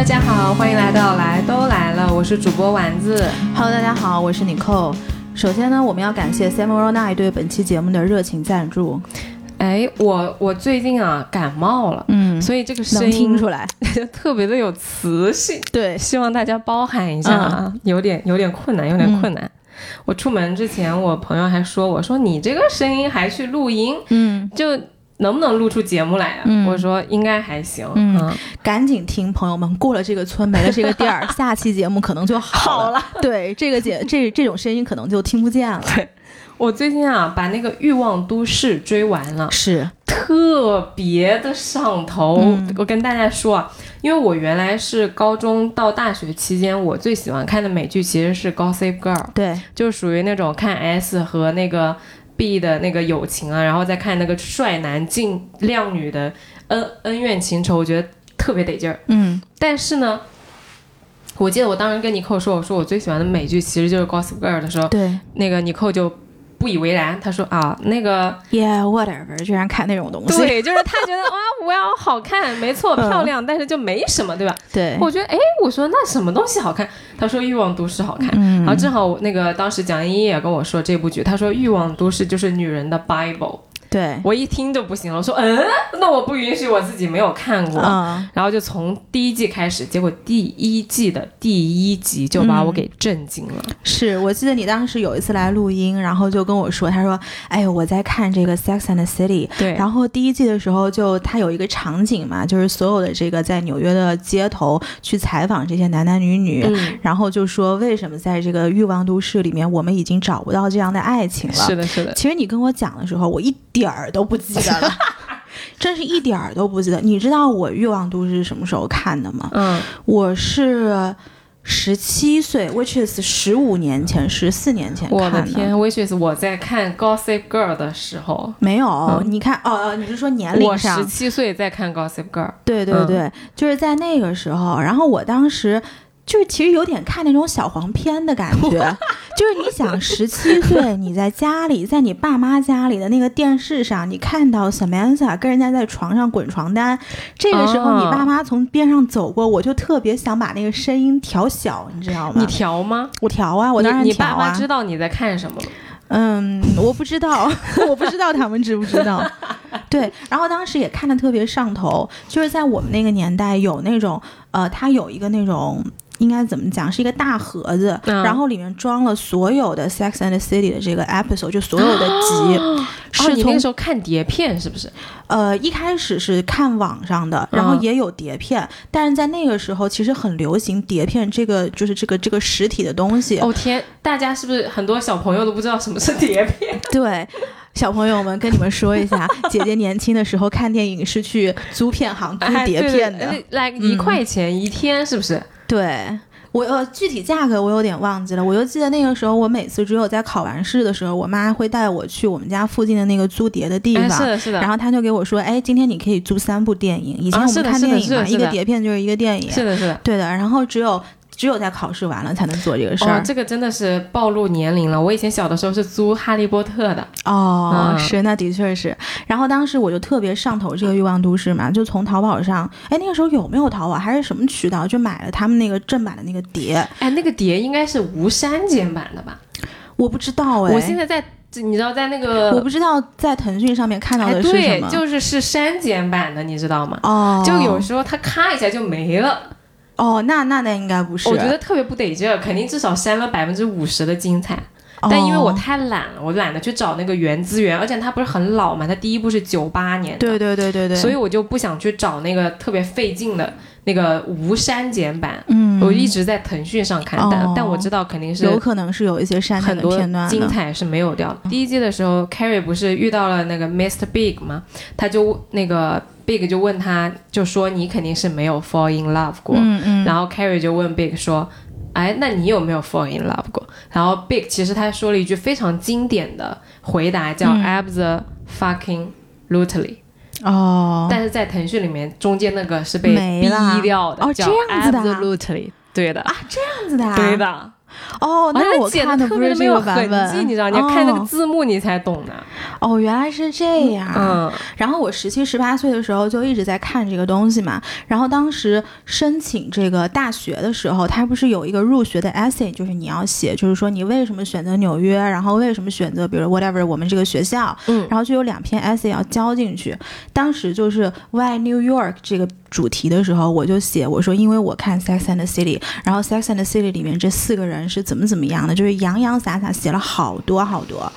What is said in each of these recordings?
大家好，欢迎来到来都来了，我是主播丸子。Hello，大家好，我是 Nicole。首先呢，我们要感谢 Samurai Nine 对本期节目的热情赞助。哎，我我最近啊感冒了，嗯，所以这个声能听出来。就 特别的有磁性，对，希望大家包涵一下啊，有点有点困难，有点困难。我出门之前，我朋友还说我说你这个声音还去录音，嗯，就能不能录出节目来啊？嗯我说应该还行，嗯嗯赶紧听，朋友们，过了这个村，没了这个店儿，下期节目可能就好了。对，这个节这这种声音可能就听不见了。我最近啊把那个《欲望都市》追完了，是，特别的上头。嗯我跟大家说啊，因为我原来是高中到大学期间，我最喜欢看的美剧其实是《Gossip Girl》，对，就属于那种看 S 和那个 B 的那个友情啊，然后再看那个帅男敬靓女的恩恩怨情仇，我觉得特别得劲儿。嗯但是呢。我记得我当时跟尼寇说，我说我最喜欢的美剧其实就是《Gossip Girl》的时候，对那个尼寇就不以为然，他说啊，那个，Yeah，whatever，居然看那种东西。对，就是他觉得哇，我要好看，没错，嗯漂亮，但是就没什么，对吧？对，我觉得，哎，我说那什么东西好看？他说《欲望都市》好看。嗯然后正好那个当时蒋欣也跟我说这部剧，他说《欲望都市》就是女人的 Bible，对，我一听就不行了，我说嗯，那我不允许我自己没有看过。嗯，然后就从第一季开始，结果第一季的第一集就把我给震惊了。是我记得你当时有一次来录音，然后就跟我说，他说，哎呦，我在看这个《Sex and the City》。对，然后第一季的时候就，他有一个场景嘛，就是所有的这个在纽约的街头去采访这些男男女女，嗯，然后就说为什么在这个欲望都市里面，我们已经找不到这样的爱情了。是的，是的，其实你跟我讲的时候，我一点儿都不记得了，真是一点儿都不记得。你知道我欲望都市是什么时候看的吗？嗯，我是十七岁，which is 十五年前、十四年前我看的天，which is 我在看《Gossip Girl》的时候。没有，嗯你看，哦哦，你是说年我龄上十？七岁在看《Gossip Girl》，对对嗯对，就是在那个时候，然后我当时。就是其实有点看那种小黄片的感觉，就是你想十七岁你在家里，在你爸妈家里的那个电视上，你看到 Samantha 跟人家在床上滚床单，这个时候你哦爸妈从边上走过，我就特别想把那个声音调小，你知道吗？你调吗？我调啊，我当然你你调啊。爸妈知道你在看什么吗？嗯，我不知道，我不知道他们知不知道。对，然后当时也看的特别上头，就是在我们那个年代有那种，呃，他有一个那种。应该怎么讲？是一个大盒子，嗯然后里面装了所有的《Sex and the City》的这个 episode，就所有的集，哦，是从、你那时候看碟片是不是？呃一开始是看网上的，然后嗯也有碟片，但是在那个时候其实很流行碟片这个就是这个这个实体的东西。哦天，大家是不是很多小朋友都不知道什么是碟片？对，小朋友们跟你们说一下，姐姐年轻的时候看电影是去租片行租哎碟片的。一块钱一天是不是？对。我呃，具体价格我有点忘记了，我就记得那个时候，我每次只有在考完试的时候，我妈会带我去我们家附近的那个租碟的地哎，方，是的，是的。然后她就给我说，哎，今天你可以租三部电影。以前我们看电影嘛，一个碟片就是一个电影，是的，是的。对的。然后只有只有在考试完了才能做这个事儿哦，。这个真的是暴露年龄了。我以前小的时候是租《哈利波特》的，哦，嗯是，那的确是。然后当时我就特别上头这个欲望都市嘛，就从淘宝上，哎，那个时候有没有淘宝还是什么渠道，就买了他们那个正版的那个碟。哎，那个碟应该是无删减版的吧？我不知道哎，我现在在，你知道在那个，我不知道在腾讯上面看到哎，的是什对，么。就是是删减版的，你知道吗？哦，就有时候它咔一下就没了，哦，那那那应该不是。我觉得特别不得劲儿，肯定至少删了百分之五十的精彩。哦，但因为我太懒了，我懒得去找那个原资源，而且它不是很老嘛，它第一部是九八年的，对对对对对，所以我就不想去找那个特别费劲的那个无删减版。嗯，我一直在腾讯上看的，哦但我知道肯定是有可能是有一些删减的很多片段精彩是没有掉的。第一季的时候，Carrie 不是遇到了那个 Mr. Big 吗？他就那个 Big 就问他，就说你肯定是没有 fall in love 过。嗯嗯，然后 Carrie 就问 Big 说：“哎，那你有没有 fall in love 过？”然后 Big 其实他说了一句非常经典的回答，叫嗯 “absolutely”。哦，但是在腾讯里面，中间那个是被逼掉的，这样子的啊 “absolutely”。对的，啊这样子的、啊，对的。哦，那我看的不是别没有这个版痕迹，本，你知道？你要看那个哦字幕你才懂的。哦，原来是这样。嗯然后我十七、十八岁的时候就一直在看这个东西嘛。然后当时申请这个大学的时候，它不是有一个入学的 essay，就是你要写，就是说你为什么选择纽约，然后为什么选择比如 whatever 我们这个学校，嗯然后就有两篇 essay 要交进去。当时就是 Why New York 这个主题的时候，我就写我说，因为我看 Sex and the City，然后 Sex and the City 里面这四个人是怎么怎么样的，就是洋洋洒洒写了好多好多。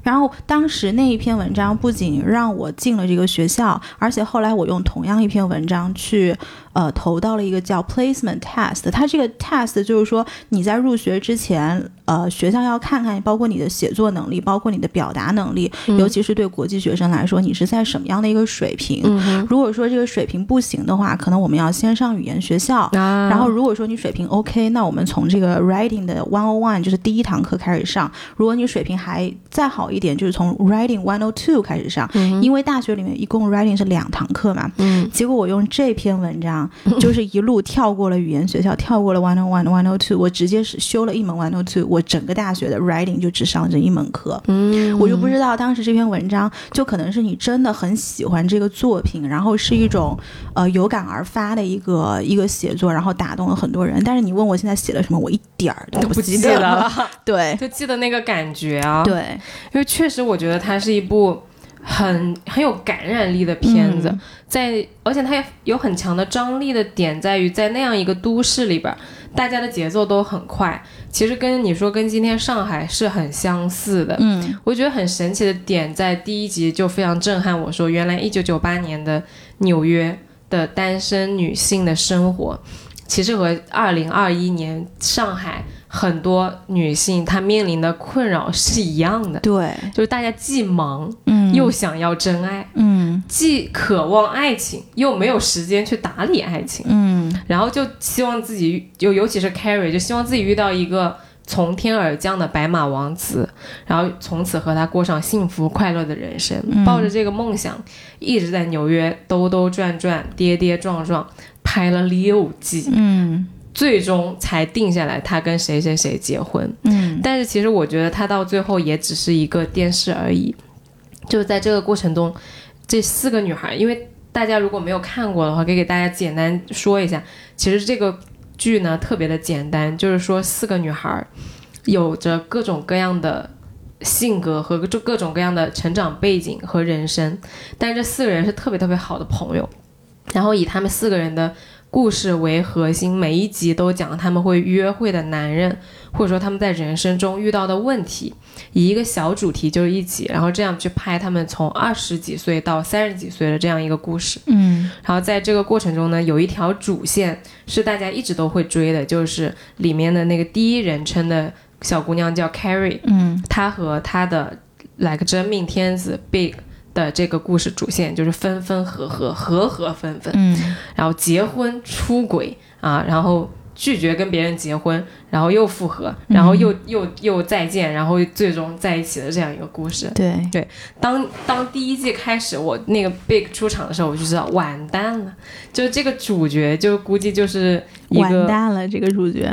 然后当时那一篇文章不仅让我进了这个学校，而且后来我用同样一篇文章去呃投到了一个叫 placement test。它这个 test 就是说你在入学之前，呃，学校要看看包括你的写作能力，包括你的表达能力，尤其是对国际学生来说，你是在什么样的一个水平。嗯如果说这个水平不行的话，可能我们要先上语言学校。啊然后，如果说你水平 OK，那我们从这个 writing 的 one on one 就是第一堂课开始上。如果你水平还再好一点，就是从 writing one o two 开始上。因为大学里面一共 writing 是两堂课嘛。嗯结果我用这篇文章，就是一路跳过了语言学校，跳过了 one on one one o two，我直接是修了一门 one o two，我整个大学的 writing 就只上这一门课。嗯我就不知道当时这篇文章，就可能是你真的很喜欢这个作品，然后是一种呃有感而发的一个一个写作，然后打动了很多人。但是你问我现在写了什么，我一点儿都都不记得记得了，对就记得那个感觉啊。，对，因为确实我觉得它是一部很很有感染力的片子，嗯在而且它也有很强的张力的点在于，在那样一个都市里边儿，大家的节奏都很快，其实跟你说跟今天上海是很相似的。嗯我觉得很神奇的点在第一集就非常震撼我说，原来一九九八年的纽约的单身女性的生活，其实和二零二一年上海很多女性她面临的困扰是一样的，对，就是大家既忙嗯。又想要真爱，嗯。既渴望爱情又没有时间去打理爱情，嗯。然后就希望自己就尤其是 Carrie，就希望自己遇到一个从天而降的白马王子，然后从此和他过上幸福快乐的人生。嗯。抱着这个梦想，一直在纽约兜兜转转、跌跌撞撞，拍了六季，嗯最终才定下来他跟谁谁谁结婚。嗯但是其实我觉得他到最后也只是一个电视而已。就在这个过程中，这四个女孩，因为大家如果没有看过的话，可以给大家简单说一下。其实这个剧呢特别的简单，就是说四个女孩有着各种各样的性格和各各种各样的成长背景和人生，但是这四个人是特别特别好的朋友。然后以他们四个人的故事为核心，每一集都讲他们会约会的男人，或者说他们在人生中遇到的问题，以一个小主题就是一集，然后这样去拍他们从二十几岁到三十几岁的这样一个故事。嗯然后在这个过程中呢，有一条主线是大家一直都会追的，就是里面的那个第一人称的小姑娘叫 Carrie，嗯她和她的 like 真命天子 Big 的这个故事主线就是分分合合，合合分分。嗯然后结婚、出轨啊，然后拒绝跟别人结婚，然后又复合，然后又、又又再见，然后最终在一起的这样一个故事。对对，当当第一季开始，我那个 Big 出场的时候，我就知道完蛋了，就这个主角就估计就是一完蛋了，这个主角。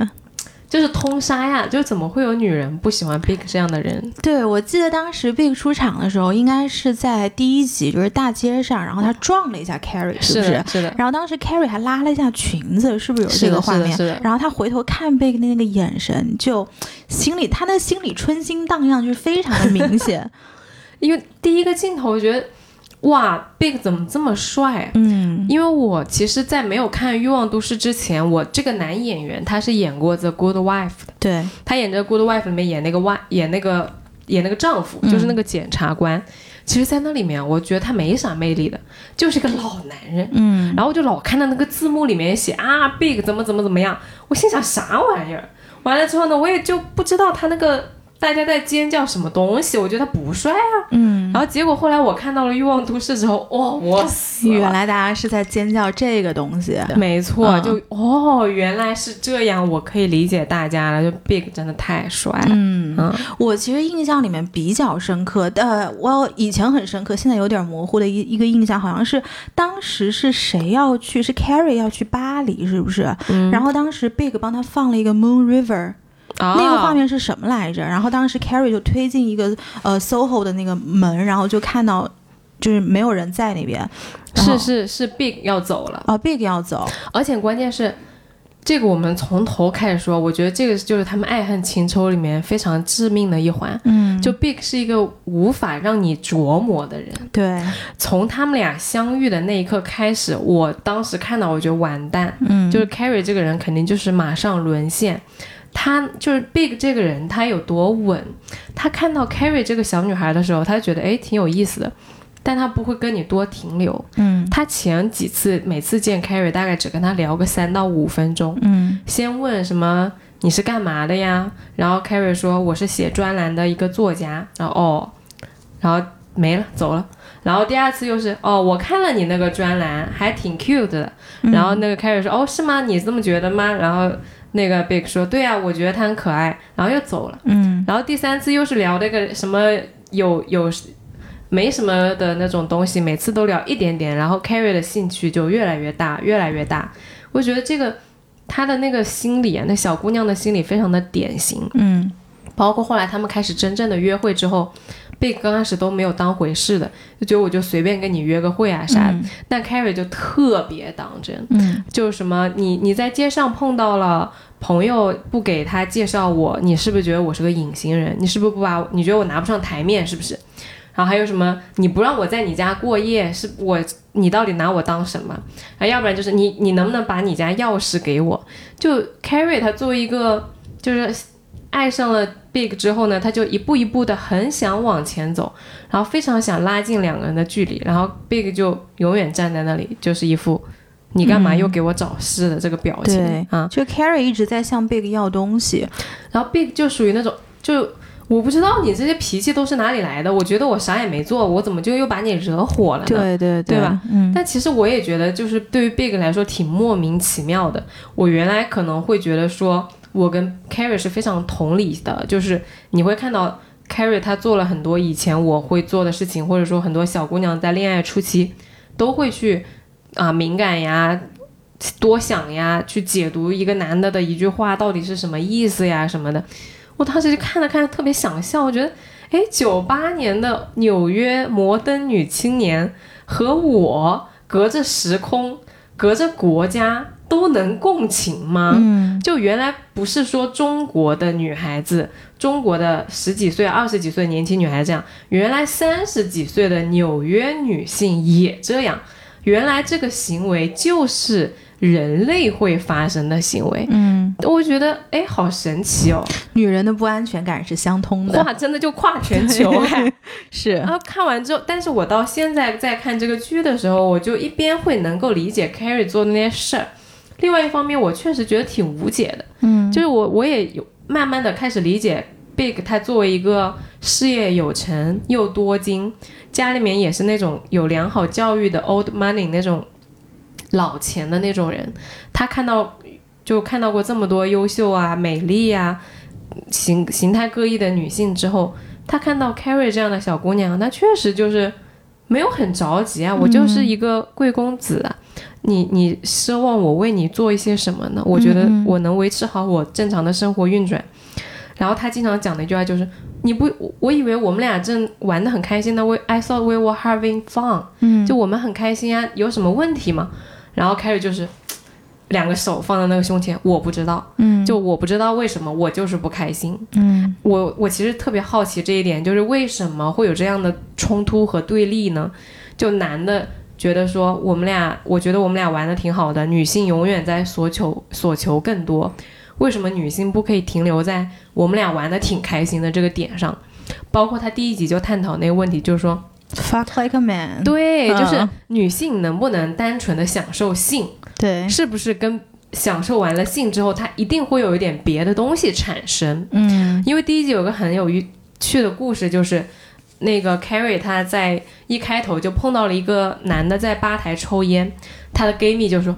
就是通杀呀，就怎么会有女人不喜欢 Big 这样的人？对，我记得当时 Big 出场的时候，应该是在第一集，就是大街上，然后他撞了一下 Carrie，是不是？的，是的，然后当时 Carrie 还拉了一下裙子，是不是有这个画面？是的，是的。然后他回头看 Big 的那个眼神，就心里他的心里春心荡漾，就是非常的明显。因为第一个镜头，我觉得哇，Big 怎么这么帅啊？嗯因为我其实，在没有看《欲望都市》之前，我这个男演员他是演过《The Good Wife》的，对，他演这个《Good Wife》里面演那个外演那个演那个丈夫，嗯就是那个检察官。其实，在那里面，我觉得他没啥魅力的，就是个老男人。嗯然后我就老看到那个字幕里面写啊，Big 怎么怎么怎么样，我心想啥玩意儿？完了之后呢，我也就不知道他那个大家在尖叫什么东西，我觉得他不帅啊。嗯，然后结果后来我看到了《欲望都市》之后，哇、我死了！原来大家是在尖叫这个东西。没错，嗯就哦，原来是这样，我可以理解大家了。就 Big 真的太帅了，嗯，嗯我其实印象里面比较深刻的，呃我以前很深刻，现在有点模糊的一一个印象，好像是当时是谁要去，是 Carrie 要去巴黎，是不是？嗯然后当时 Big 帮他放了一个 Moon River，啊那个画面是什么来着？然后当时 Carrie 就推进一个呃 SOHO 的那个门，然后就看到就是没有人在那边，是是是 Big 要走了，哦 Big 要走，而且关键是。这个我们从头开始说，我觉得这个就是他们爱恨情仇里面非常致命的一环。嗯，就 Big 是一个无法让你琢磨的人，对，从他们俩相遇的那一刻开始，我当时看到我觉得完蛋，嗯，就是 Carrie 这个人肯定就是马上沦陷。他就是 Big 这个人，他有多稳？他看到 Carrie 这个小女孩的时候，他觉得诶挺有意思的，但他不会跟你多停留。嗯他前几次每次见 Carrie 大概只跟他聊个三到五分钟，嗯先问什么你是干嘛的呀？然后 Carrie 说我是写专栏的一个作家，然后哦，然后没了走了。然后第二次又是哦，我看了你那个专栏，还挺 cute 的。然后那个 Carrie 说哦是吗？你这么觉得吗？然后那个 Big 说对啊，我觉得他很可爱。然后又走了。嗯然后第三次又是聊那个什么有有没什么的那种东西，每次都聊一点点，然后 Carrie 的兴趣就越来越大，越来越大。我觉得这个她的那个心理啊，那小姑娘的心理非常的典型。嗯包括后来他们开始真正的约会之后，Big 刚开始都没有当回事的，就觉得我就随便跟你约个会啊啥的。但 Carrie 就特别当真，嗯就是什么你你在街上碰到了朋友不给他介绍我，你是不是觉得我是个隐形人？你是不是不把你觉得我拿不上台面是不是？然后还有什么你不让我在你家过夜，是我你到底拿我当什么？啊，要不然就是你你能不能把你家钥匙给我？就 Carrie 她作为一个就是爱上了 Big 之后呢，他就一步一步的很想往前走，然后非常想拉近两个人的距离，然后 Big 就永远站在那里，就是一副你干嘛又给我找事的这个表情、对啊。就 Carrie 一直在向 Big 要东西，然后 Big 就属于那种就。我不知道你这些脾气都是哪里来的，我觉得我啥也没做，我怎么就又把你惹火了呢？对对对吧？嗯但其实我也觉得，就是对于 Big 来说挺莫名其妙的。我原来可能会觉得说，我跟 Carrie 是非常同理的，就是你会看到 Carrie 她做了很多以前我会做的事情，或者说很多小姑娘在恋爱初期都会去啊、敏感呀、多想呀，去解读一个男的的一句话到底是什么意思呀什么的。我当时就看了看，特别想笑，我觉得，哎，九八年的纽约摩登女青年和我隔着时空、隔着国家都能共情吗？嗯就原来不是说中国的女孩子，中国的十几岁、二十几岁的年轻女孩子这样，原来三十几岁的纽约女性也这样。原来这个行为就是人类会发生的行为，嗯，我觉得哎，好神奇哦！女人的不安全感是相通的，哇，真的就跨全球 哎！是然后看完之后，但是我到现在在看这个剧的时候，我就一边会能够理解 Carrie 做的那些事儿，另外一方面，我确实觉得挺无解的。嗯就是我我也有慢慢的开始理解 Big 他作为一个事业有成又多金，家里面也是那种有良好教育的 old money 那种老钱的那种人，他看到就看到过这么多优秀啊、美丽啊、形形态各异的女性之后，他看到 Carrie 这样的小姑娘，那确实就是没有很着急啊，我就是一个贵公子啊。你你奢望我为你做一些什么呢？我觉得我能维持好我正常的生活运转。然后他经常讲的一句话就是：“你不，我我以为我们俩正玩的很开心呢。We I thought we were having fun，、嗯就我们很开心啊，有什么问题吗？”然后开始就是两个手放在那个胸前，我不知道，嗯就我不知道为什么，我就是不开心。嗯我我其实特别好奇这一点，就是为什么会有这样的冲突和对立呢？就男的觉得说我们俩，我觉得我们俩玩的挺好的，女性永远在索求索求更多，为什么女性不可以停留在我们俩玩的挺开心的这个点上？包括他第一集就探讨那个问题，就是说，，fuck like a man，对，就是嗯女性能不能单纯的享受性，对，是不是跟享受完了性之后，她一定会有一点别的东西产生？嗯。因为第一集有个很有趣的故事，就是那个 Carrie 她在一开头就碰到了一个男的在吧台抽烟，她的 gay 蜜就说：“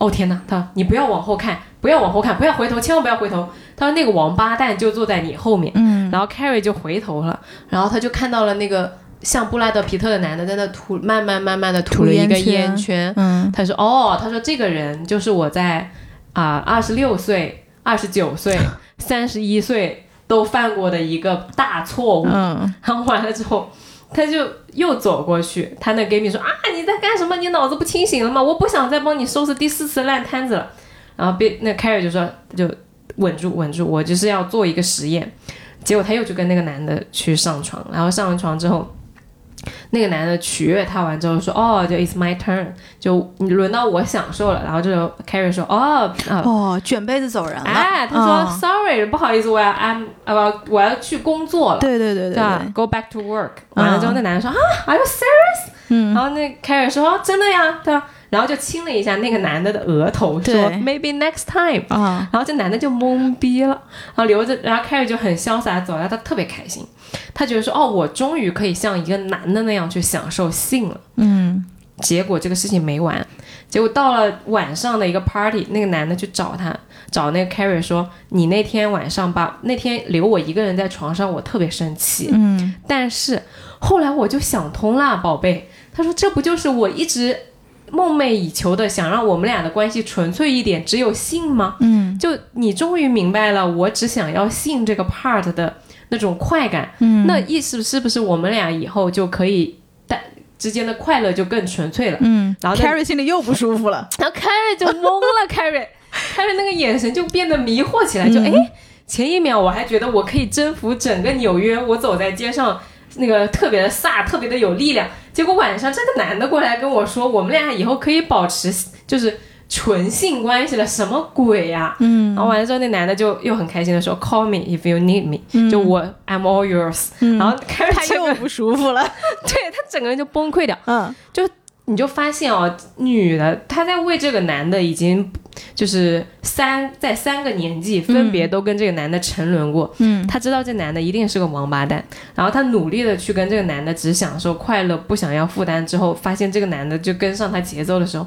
哦天哪，他说你不要往后看，不要往后看，不要回头，千万不要回头。”他说那个王八蛋就坐在你后面，嗯然后 Carrie 就回头了，然后他就看到了那个像布拉德皮特的男的在那吐，慢慢慢慢的吐了一个吐烟圈烟圈，嗯他说：“哦，他说这个人就是我在啊二十六岁、二十九岁三十一岁都犯过的一个大错误。嗯然后完了之后，他就又走过去，他那 gay 蜜说啊你在干什么？你脑子不清醒了吗？我不想再帮你收拾第四次烂摊子了。然后被那 Carry 就说就稳住稳住，我就是要做一个实验。结果他又去跟那个男的去上床，然后上完床之后。那个男的取悦她完之后说：“哦，就 It's my turn，就你轮到我享受了。”然后这个 Carrie 说：“哦，啊，哦，卷被子走人了。哎，他说、嗯 Sorry，不好意思，我要 I'm 呃我要去工作了。”对对对对，？Go back to work。完了之后，嗯那男的说啊，Are you serious？嗯然后那 Carrie 说哦，真的呀，对吧？然后就亲了一下那个男的的额头，说 Maybe next time。啊，然后这男的就懵逼了，然后留着，然后 Carrie 就很潇洒地走了，他特别开心，他觉得说哦，我终于可以像一个男的那样去享受性了。嗯结果这个事情没完，结果到了晚上的一个 party，那个男的去找他，找那个 Carrie 说：“你那天晚上把那天留我一个人在床上，我特别生气。嗯但是后来我就想通了，宝贝。”他说：“这不就是我一直梦寐以求的，想让我们俩的关系纯粹一点，只有性吗？嗯就你终于明白了，我只想要性这个 part 的那种快感。嗯，那意思是不是我们俩以后就可以带之间的快乐就更纯粹了？”嗯，然后那 Carrie 心里又不舒服了。然后 Carrie 就懵了，Carrie，Carrie 那个眼神就变得迷惑起来，就嗯哎，前一秒我还觉得我可以征服整个纽约，我走在街上那个特别的飒，特别的有力量，结果晚上这个男的过来跟我说，我们俩以后可以保持就是纯性关系了，什么鬼呀、嗯。然后完了之后，那男的就又很开心的说，Call me if you need me，、就我 I'm all yours、然后 Carrie 他又不舒服了。对他整个人就崩溃掉。嗯。就你就发现哦，女的她在为这个男的已经就是三在三个年纪分别都跟这个男的沉沦过，嗯。她知道这男的一定是个王八蛋，然后她努力的去跟这个男的只享受快乐，不想要负担，之后发现这个男的就跟上她节奏的时候，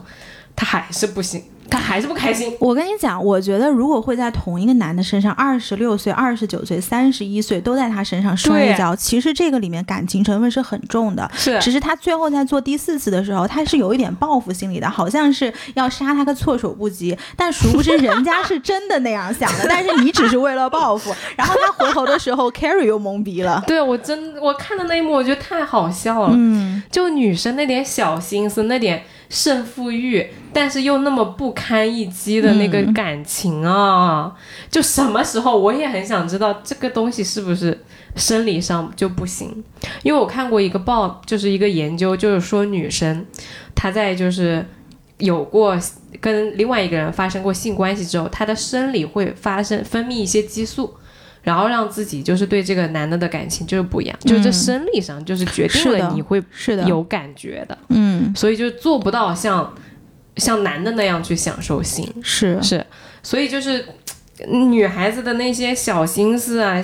她还是不行，他还是不开心。我跟你讲，我觉得如果会在同一个男的身上，二十六岁、二十九岁、三十一岁都在他身上摔一跤，其实这个里面感情成分是很重的。是只是他最后在做第四次的时候，他是有一点报复心理的，好像是要杀他个措手不及，但殊不知人家是真的那样想的，但是你只是为了报复。然后他回头的时候，Carrie 又懵逼了。对我真我看的那一幕，我觉得太好笑了。嗯就女生那点小心思，那点胜负欲，但是又那么不堪一击的那个嗯感情啊，就什么时候我也很想知道这个东西是不是生理上就不行？因为我看过一个报，就是一个研究，就是说女生她在就是有过跟另外一个人发生过性关系之后，她的生理会发生分泌一些激素。然后让自己就是对这个男的的感情就是不一样，就是这嗯生理上就是决定了你会是的，有感觉的，嗯。所以就做不到像像男的那样去享受性，是。是，所以就是嗯女孩子的那些小心思啊，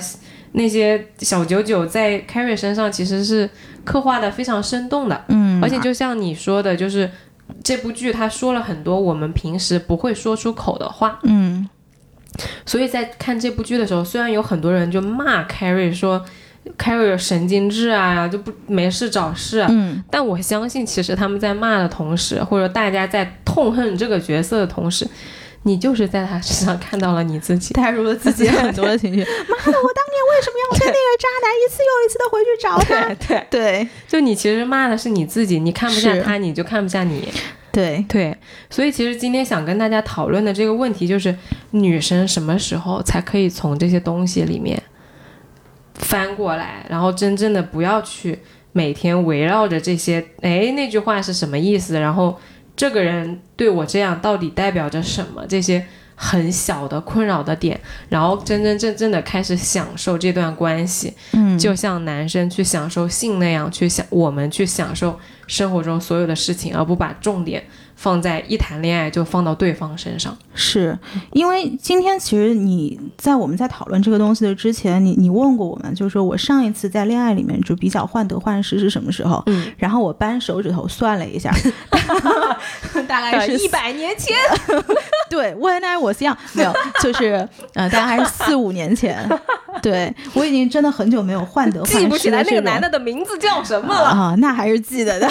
那些小九九在 Carrie 身上其实是刻画的非常生动的，嗯，而且就像你说的，就是这部剧他说了很多我们平时不会说出口的话，嗯所以在看这部剧的时候，虽然有很多人就骂 Carrie 说 Carrie 有神经质啊，就不没事找事啊，嗯但我相信，其实他们在骂的同时，或者大家在痛恨这个角色的同时，你就是在他身上看到了你自己。带入了自己很多的情绪。妈的，我当年为什么要跟那个渣男一次又一次的回去找他？对，对就你其实骂的是你自己，你看不下他，你就看不下你。对，对，所以其实今天想跟大家讨论的这个问题就是，女生什么时候才可以从这些东西里面翻过来，然后真正的不要去每天围绕着这些，哎，那句话是什么意思？然后这个人对我这样到底代表着什么？这些很小的困扰的点，然后真真正正的开始享受这段关系，嗯，就像男生去享受性那样去享，我们去享受生活中所有的事情，而不把重点放在一谈恋爱就放到对方身上。是因为今天其实你在我们在讨论这个东西的之前，你你问过我们，就是说我上一次在恋爱里面就比较患得患失是什么时候？嗯，然后我扳手指头算了一下，大概是一百年前，对，When I was young，没有，就是呃，大概是四五年前。对我已经真的很久没有患得患失记不起来那个男的的名字叫什么了。啊，那还是记得的。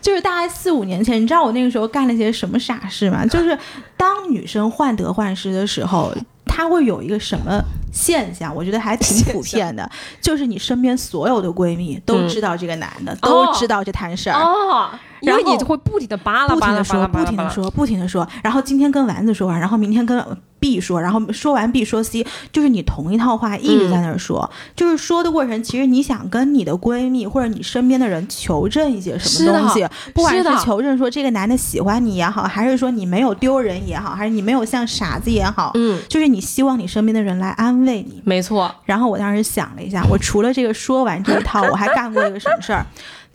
就是大概四五年前，你知道我那个时候干了些什么傻事吗？就是当女生患得患失的时候。她会有一个什么现象？我觉得还挺普遍的，就是你身边所有的闺蜜都知道这个男的，都知道这摊事儿。哦，因为你会不停的扒拉扒拉说，不停的说，不停的说，然后今天跟丸子说完，然后明天跟。B 说，然后说完 B 说 C，就是你同一套话一直在那儿说，就是说的过程，其实你想跟你的闺蜜或者你身边的人求证一些什么东西，不管是求证说这个男的喜欢你也好，还是说你没有丢人也好，还是你没有像傻子也好，嗯，就是你希望你身边的人来安慰你，没错。然后我当时想了一下，我除了这个说完这一套，我还干过一个什么事儿？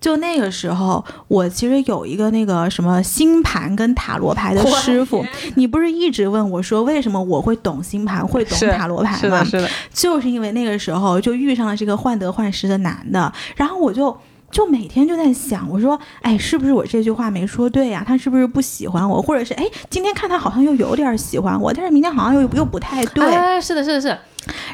就那个时候，我其实有一个那个什么星盘跟塔罗牌的师傅，你不是一直问我说为什么我会懂星盘，会懂塔罗牌吗？是的，是的，就是因为那个时候就遇上了这个患得患失的男的，然后我就就每天就在想，我说，哎，是不是我这句话没说对呀？他是不是不喜欢我？或者是哎，今天看他好像又有点喜欢我，但是明天好像又又不太对。是的，是的，是。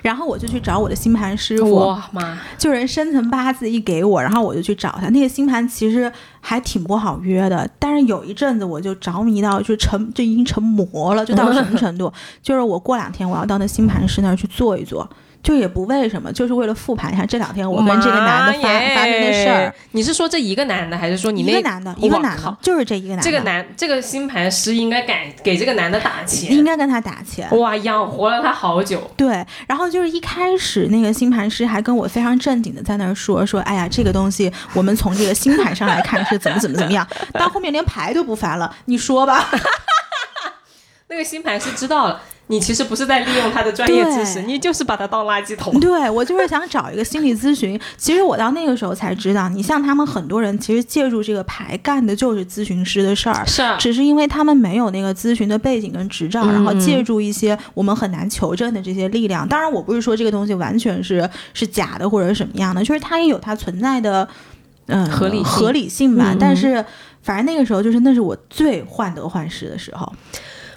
然后我就去找我的星盘师傅，哇妈，就人生辰八字一给我，然后我就去找他。那个星盘其实还挺不好约的，但是有一阵子我就着迷到，就成就已经成魔了，就到什么程度？就是我过两天我要到那星盘师那儿去坐一坐。就也不为什么，就是为了复盘一下这两天我跟这个男的发发生的事儿。你是说这一个男的，还是说你那个男的？一个男的，就是这一个男的。这个男，这个星盘师应该给给这个男的打钱，应该跟他打钱。哇，养活了他好久。对，然后就是一开始那个星盘师还跟我非常正经的在那儿说说，哎呀，这个东西我们从这个星盘上来看是怎么怎么怎么样。到后面连牌都不翻了，你说吧。那个星盘是知道了。你其实不是在利用他的专业知识，你就是把他当垃圾桶。对我就是想找一个心理咨询。其实我到那个时候才知道，你像他们很多人，其实借助这个牌干的就是咨询师的事儿。是，只是因为他们没有那个咨询的背景跟执照，然后借助一些我们很难求证的这些力量。当然，我不是说这个东西完全是是假的或者什么样的，就是它也有它存在的嗯合理合理性吧。但是，反正那个时候就是那是我最患得患失的时候。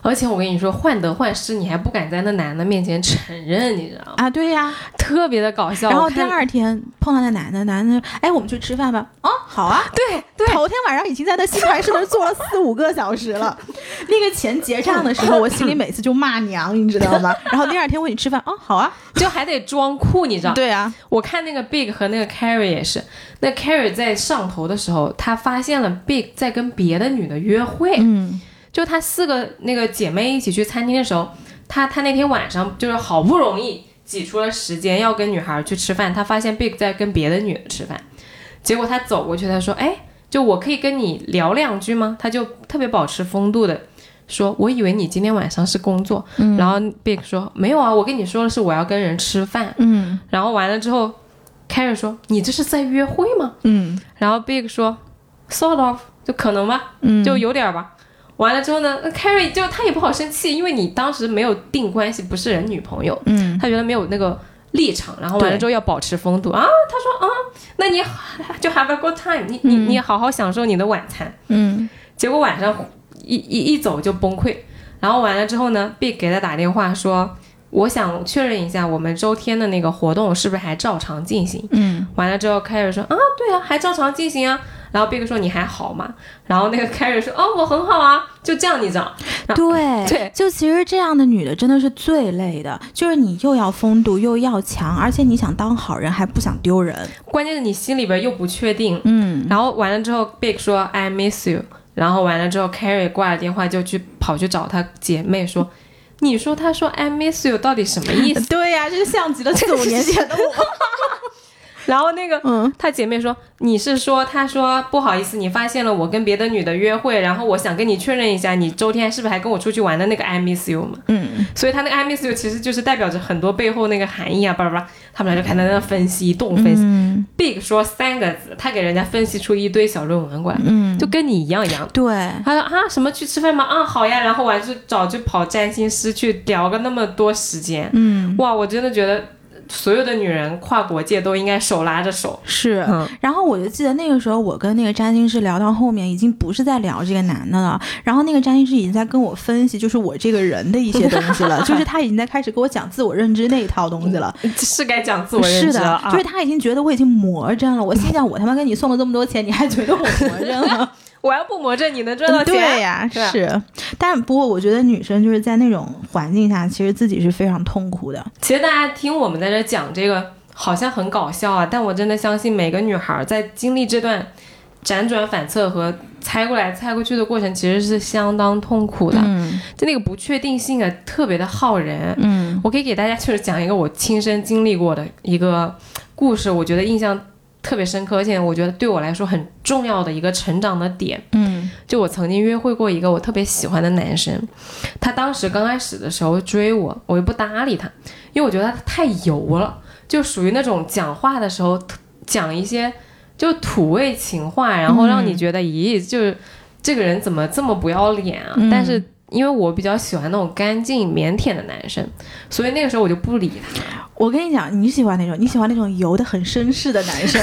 而且我跟你说，患得患失，你还不敢在那男的面前承认，你知道吗？啊，对呀，特别的搞笑。然后第二天碰到那男的，男的，哎，我们去吃饭吧。哦，好啊。对对。头天晚上已经在那新牌室那坐了四五个小时了。那个钱结账的时候，我心里每次就骂娘，你知道吗？然后第二天问你吃饭，哦，好啊，就还得装酷，你知道？对啊。我看那个 Big 和那个 Carrie 也是，那 Carrie 在上头的时候，他发现了 Big 在跟别的女的约会。嗯。就她四个那个姐妹一起去餐厅的时候，她她那天晚上就是好不容易挤出了时间要跟女孩去吃饭，她发现 Big 在跟别的女的吃饭，结果她走过去，她说：“哎，就我可以跟你聊两句吗？”她就特别保持风度的说：“我以为你今天晚上是工作。”嗯然后 Big 说：“没有啊，我跟你说的是我要跟人吃饭。”嗯，然后完了之后，Carrie 说：“你这是在约会吗？”嗯，然后 Big 说：“Sort of，就可能吧，就有点吧。”完了之后呢那，Carrie 就他也不好生气，因为你当时没有定关系，不是人女朋友，嗯，他觉得没有那个立场，然后完了之后要保持风度。啊，他说啊，那你就 have a good time，你你你好好享受你的晚餐，嗯，结果晚上一一一走就崩溃，然后完了之后呢，Big 给他打电话说，我想确认一下我们周天的那个活动是不是还照常进行，嗯，完了之后 Carrie 说啊，对啊，还照常进行啊。然后 Big 说你还好吗？然后那个 Carrie 说哦我很好啊，就这样你知道？对对，就其实这样的女的真的是最累的，就是你又要风度又要强，而且你想当好人还不想丢人，关键是你心里边又不确定。嗯，然后完了之后 Big 说 I miss you，然后完了之后 Carrie 挂了电话就去跑去找她姐妹说，你说他说 I miss you 到底什么意思？对呀，这是像极了四五年前的我。然后那个，嗯，她姐妹说，你是说，她说不好意思，你发现了我跟别的女的约会，然后我想跟你确认一下，你周天是不是还跟我出去玩的那个 I miss you 嘛？嗯，所以她那个 I miss you 其实就是代表着很多背后那个含义啊，巴拉巴拉，他们俩就开始在那分析，一动分析。Big 说三个字，他给人家分析出一堆小论文过来，嗯，就跟你一样一样。对，他说啊，什么去吃饭吗？啊，好呀，然后完就找就跑占星师去聊个那么多时间，嗯，哇，我真的觉得。所有的女人跨国界都应该手拉着手，是。然后我就记得那个时候，我跟那个占星师聊到后面，已经不是在聊这个男的了。然后那个占星师已经在跟我分析，就是我这个人的一些东西了，就是他已经在开始给我讲自我认知那一套东西了。是该讲自我认知了，就是他已经觉得我已经魔怔了。我心想，我他妈给你送了这么多钱，你还觉得我魔怔了？我要不魔怔，你能赚到钱？对呀，是。但不过我觉得女生就是在那种环境下，其实自己是非常痛苦的。其实大家听我们在这讲这个，好像很搞笑啊，但我真的相信每个女孩在经历这段辗转反侧和猜过来猜过去的过程，其实是相当痛苦的。嗯就那个不确定性啊，特别的耗人。嗯我可以给大家就是讲一个我亲身经历过的一个故事，我觉得印象特别深刻，而且我觉得对我来说很重要的一个成长的点。嗯就我曾经约会过一个我特别喜欢的男生，他当时刚开始的时候追我，我又不搭理他，因为我觉得他太油了，就属于那种讲话的时候讲一些就土味情话，然后让你觉得，咦，就是这个人怎么这么不要脸啊？嗯但是因为我比较喜欢那种干净腼腆的男生，所以那个时候我就不理他。我跟你讲，你喜欢那种，你喜欢那种油的很绅士的男生，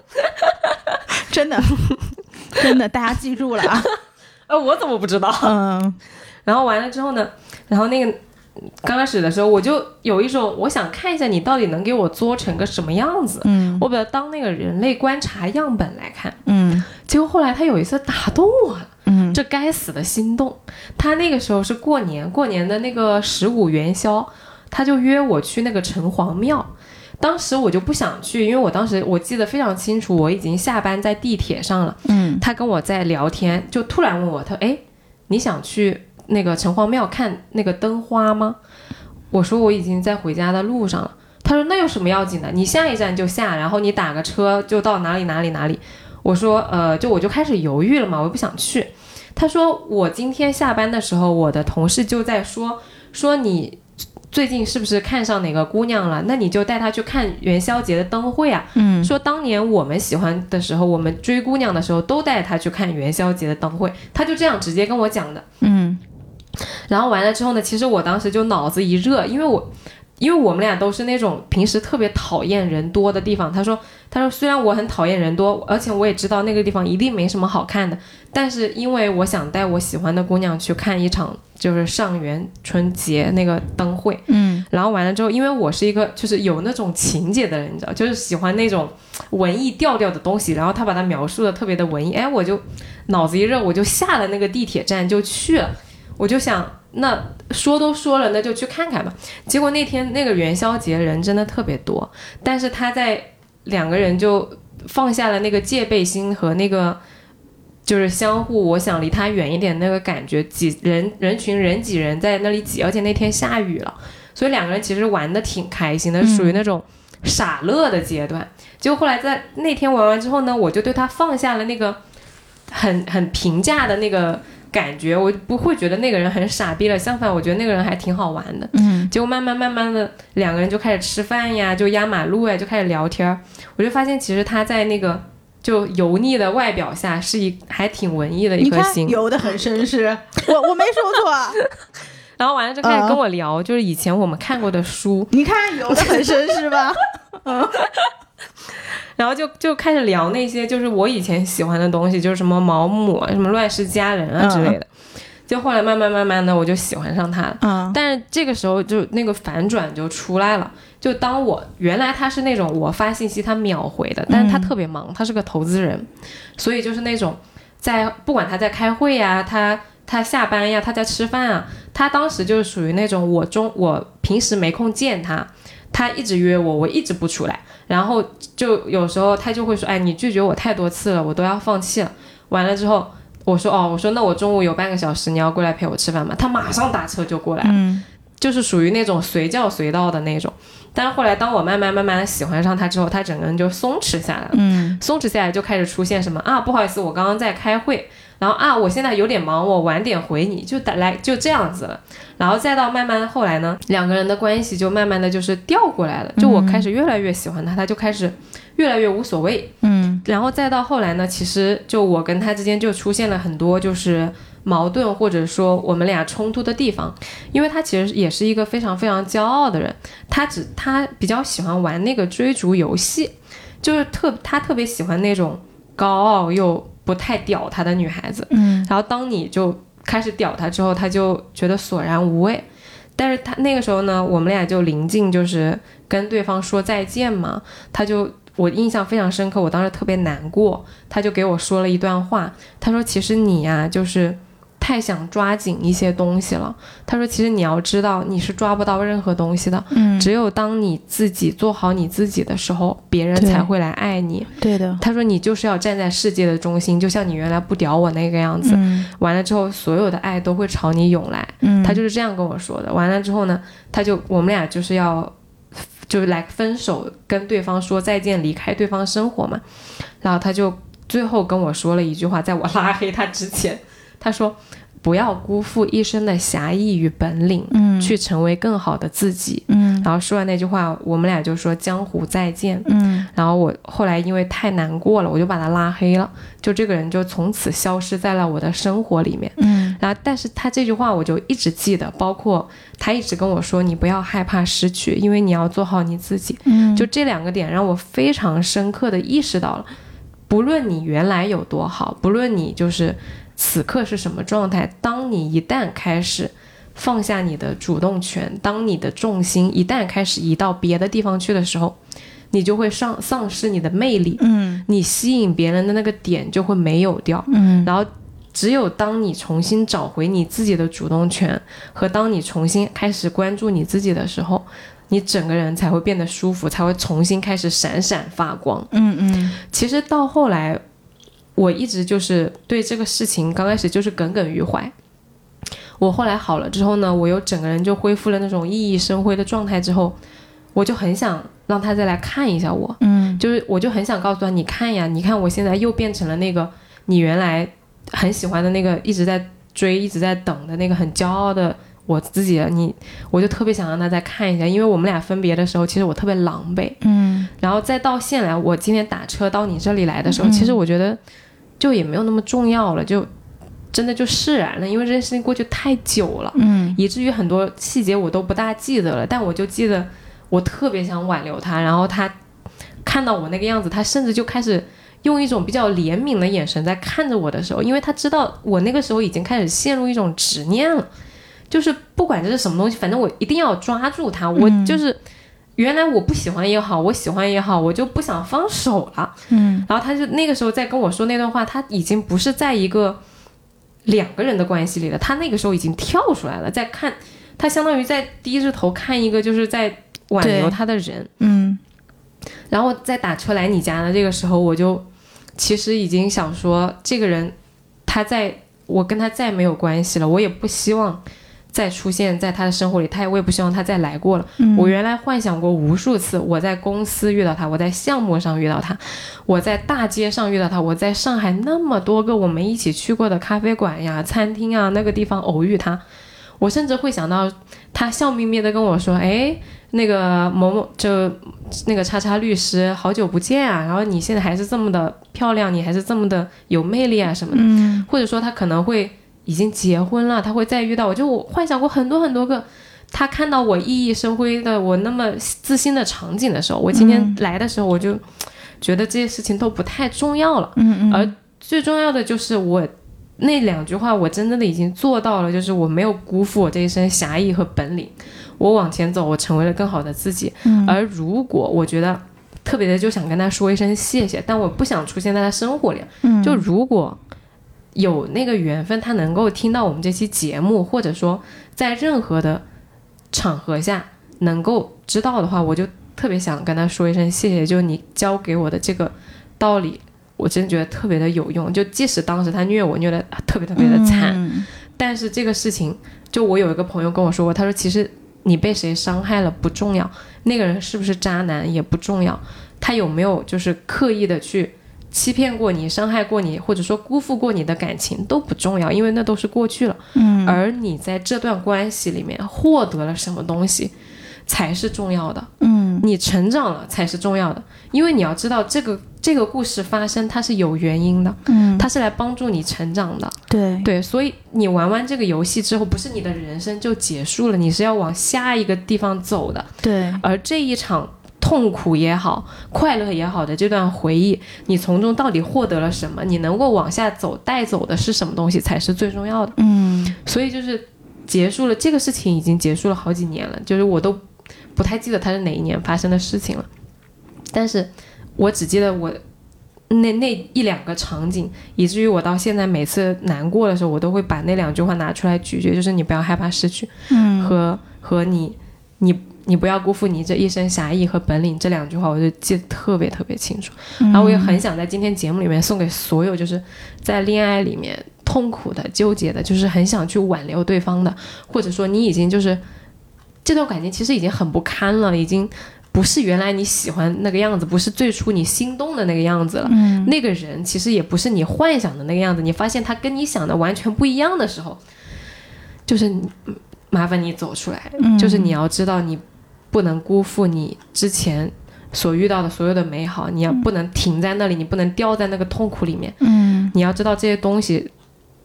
真的，真的，大家记住了啊。呃，我怎么不知道？嗯然后完了之后呢，然后那个刚开始的时候，我就有一种我想看一下你到底能给我做成个什么样子，嗯我把它当那个人类观察样本来看。嗯结果后来他有一次打动我了，嗯这该死的心动。他那个时候是过年，过年的那个十五元宵，他就约我去那个城隍庙。当时我就不想去，因为我当时我记得非常清楚，我已经下班在地铁上了。嗯他跟我在聊天，就突然问我，他说：“哎，你想去那个城隍庙看那个灯花吗？”我说：“我已经在回家的路上了。”他说：“那有什么要紧的？你下一站就下，然后你打个车就到哪里哪里哪里。”我说：“呃，就我就开始犹豫了嘛，我又不想去。”他说：“我今天下班的时候，我的同事就在说说你。”最近是不是看上哪个姑娘了？那你就带她去看元宵节的灯会啊！嗯说当年我们喜欢的时候，我们追姑娘的时候都带她去看元宵节的灯会，他就这样直接跟我讲的。嗯然后完了之后呢，其实我当时就脑子一热，因为我。因为我们俩都是那种平时特别讨厌人多的地方，他说，他说虽然我很讨厌人多，而且我也知道那个地方一定没什么好看的，但是因为我想带我喜欢的姑娘去看一场就是上元春节那个灯会，嗯然后完了之后，因为我是一个就是有那种情节的人，你知道，就是喜欢那种文艺调调的东西，然后他把它描述的特别的文艺，哎，我就脑子一热，我就下了那个地铁站就去了，我就想，那说都说了，那就去看看吧。结果那天那个元宵节人真的特别多，但是他在两个人就放下了那个戒备心和那个。就是相互，我想离他远一点那个感觉，挤人人群人挤人在那里挤，而且那天下雨了，所以两个人其实玩的挺开心的，属于那种傻乐的阶段。结果后来在那天玩完之后呢，我就对他放下了那个很很平价的那个感觉，我不会觉得那个人很傻逼了，相反，我觉得那个人还挺好玩的。嗯结果慢慢慢慢的，两个人就开始吃饭呀，就压马路呀，就开始聊天儿。我就发现，其实他在那个就油腻的外表下，是一还挺文艺的一颗心。油的很绅士，我我没说错，然后完了就开始跟我聊，就是以前我们看过的书，你看油的很绅士吧？然后就就开始聊那些就是我以前喜欢的东西，就是什么毛姆啊、什么乱世佳人啊之类的。就后来慢慢慢慢的，我就喜欢上他了。嗯但是这个时候就那个反转就出来了，就当我原来他是那种我发信息他秒回的，但是他特别忙，他是个投资人，所以就是那种在不管他在开会呀，他他下班呀，他在吃饭啊，他当时就是属于那种我中我平时没空见他，他一直约我，我一直不出来，然后就有时候他就会说，哎，你拒绝我太多次了，我都要放弃了。完了之后。我说哦，我说那我中午有半个小时，你要过来陪我吃饭吗？他马上打车就过来了，嗯就是属于那种随叫随到的那种。但是后来，当我慢慢慢慢的喜欢上他之后，他整个人就松弛下来了。嗯松弛下来就开始出现什么啊？不好意思，我刚刚在开会，然后啊，我现在有点忙，我晚点回你，就打来就这样子了。然后再到慢慢后来呢，两个人的关系就慢慢的就是调过来了，就我开始越来越喜欢他，他就开始越来越无所谓。嗯然后再到后来呢，其实就我跟他之间就出现了很多就是矛盾，或者说我们俩冲突的地方，因为他其实也是一个非常非常骄傲的人，他只他比较喜欢玩那个追逐游戏，就是特他特别喜欢那种高傲又不太屌他的女孩子，嗯。然后当你就开始屌他之后，他就觉得索然无味。但是他那个时候呢，我们俩就临近就是跟对方说再见嘛，他就我印象非常深刻，我当时特别难过，他就给我说了一段话，他说：“其实你呀，就是太想抓紧一些东西了。”他说：“其实你要知道，你是抓不到任何东西的，嗯，只有当你自己做好你自己的时候，别人才会来爱你。”对的，他说：“你就是要站在世界的中心，就像你原来不屌我那个样子。嗯完了之后，所有的爱都会朝你涌来。”嗯，他就是这样跟我说的。完了之后呢，他就我们俩就是要就是来分手，跟对方说再见，离开对方生活嘛。然后他就最后跟我说了一句话，在我拉黑他之前，他说：“不要辜负一生的侠义与本领，嗯去成为更好的自己。”嗯然后说完那句话，我们俩就说江湖再见。嗯然后我后来因为太难过了，我就把他拉黑了，就这个人就从此消失在了我的生活里面。嗯然后，但是他这句话我就一直记得，包括他一直跟我说，你不要害怕失去，因为你要做好你自己。嗯，就这两个点让我非常深刻的意识到了，不论你原来有多好，不论你就是此刻是什么状态，当你一旦开始放下你的主动权，当你的重心一旦开始移到别的地方去的时候，你就会丧丧失你的魅力，嗯你吸引别人的那个点就会没有掉。嗯然后，只有当你重新找回你自己的主动权，和当你重新开始关注你自己的时候，你整个人才会变得舒服，才会重新开始闪闪发光。嗯嗯其实到后来，我一直就是对这个事情刚开始就是耿耿于怀。我后来好了之后呢，我又整个人就恢复了那种熠熠生辉的状态之后，我就很想让他再来看一下我，嗯就是我就很想告诉他，你看呀，你看我现在又变成了那个你原来很喜欢的那个一直在追、一直在等的那个很骄傲的我自己了。你，我就特别想让他再看一下，因为我们俩分别的时候，其实我特别狼狈。嗯然后再到现来，我今天打车到你这里来的时候，嗯其实我觉得就也没有那么重要了，就真的就释然了，因为这件事情过去太久了。嗯以至于很多细节我都不大记得了，但我就记得我特别想挽留他，然后他看到我那个样子，他甚至就开始用一种比较怜悯的眼神在看着我的时候，因为他知道我那个时候已经开始陷入一种执念了，就是不管这是什么东西，反正我一定要抓住他，我嗯就是。原来我不喜欢也好，我喜欢也好，我就不想放手了。嗯然后他就那个时候在跟我说那段话，他已经不是在一个两个人的关系里了，他那个时候已经跳出来了，在看他相当于在低着头看一个就是在挽留他的人。嗯然后在打车来你家的这个时候，我就其实已经想说，这个人他在我跟他再没有关系了，我也不希望再出现在他的生活里，他也我也不希望他再来过了。嗯，我原来幻想过无数次，我在公司遇到他，我在项目上遇到他，我在大街上遇到他，我在上海那么多个我们一起去过的咖啡馆呀、餐厅啊那个地方偶遇他，我甚至会想到他笑眯眯的跟我说：“哎，那个某某就那个叉叉律师，好久不见啊，然后你现在还是这么的漂亮，你还是这么的有魅力啊什么的。”嗯或者说他可能会已经结婚了，他会再遇到我。就我幻想过很多很多个，他看到我熠熠生辉的我那么自信的场景的时候，我今天来的时候，我就觉得这些事情都不太重要了。嗯嗯，而最重要的就是我那两句话，我真正的已经做到了，就是我没有辜负我这一身侠义和本领，我往前走，我成为了更好的自己。嗯而如果我觉得特别的就想跟他说一声谢谢，但我不想出现在他生活里，嗯就如果有那个缘分，他能够听到我们这期节目，或者说在任何的场合下能够知道的话，我就特别想跟他说一声谢谢。就你教给我的这个道理，我真觉得特别的有用。就即使当时他虐我虐的特别特别的惨，嗯但是这个事情，就我有一个朋友跟我说过，他说其实你被谁伤害了不重要，那个人是不是渣男也不重要，他有没有就是刻意的去欺骗过你、伤害过你，或者说辜负过你的感情都不重要，因为那都是过去了。嗯而你在这段关系里面获得了什么东西，才是重要的。嗯你成长了才是重要的，因为你要知道这个这个故事发生它是有原因的，嗯，它是来帮助你成长的。对对，所以你玩完这个游戏之后，不是你的人生就结束了，你是要往下一个地方走的。对而这一场痛苦也好，快乐也好的这段回忆，你从中到底获得了什么？你能够往下走带走的是什么东西才是最重要的。嗯所以就是结束了这个事情，已经结束了好几年了，就是我都不太记得它是哪一年发生的事情了。但是我只记得我那那一两个场景，以至于我到现在每次难过的时候，我都会把那两句话拿出来咀嚼，就是你不要害怕失去，嗯和和你你你不要辜负你这一身侠义和本领这两句话，我就记得特别特别清楚。然后我也很想在今天节目里面送给所有就是在恋爱里面痛苦的、纠结的，就是很想去挽留对方的，或者说你已经就是这段感情其实已经很不堪了，已经不是原来你喜欢那个样子，不是最初你心动的那个样子了。嗯那个人其实也不是你幻想的那个样子，你发现他跟你想的完全不一样的时候，就是麻烦你走出来，嗯就是你要知道你不能辜负你之前所遇到的所有的美好，你要不能停在那里，你不能掉在那个痛苦里面，嗯。你要知道这些东西，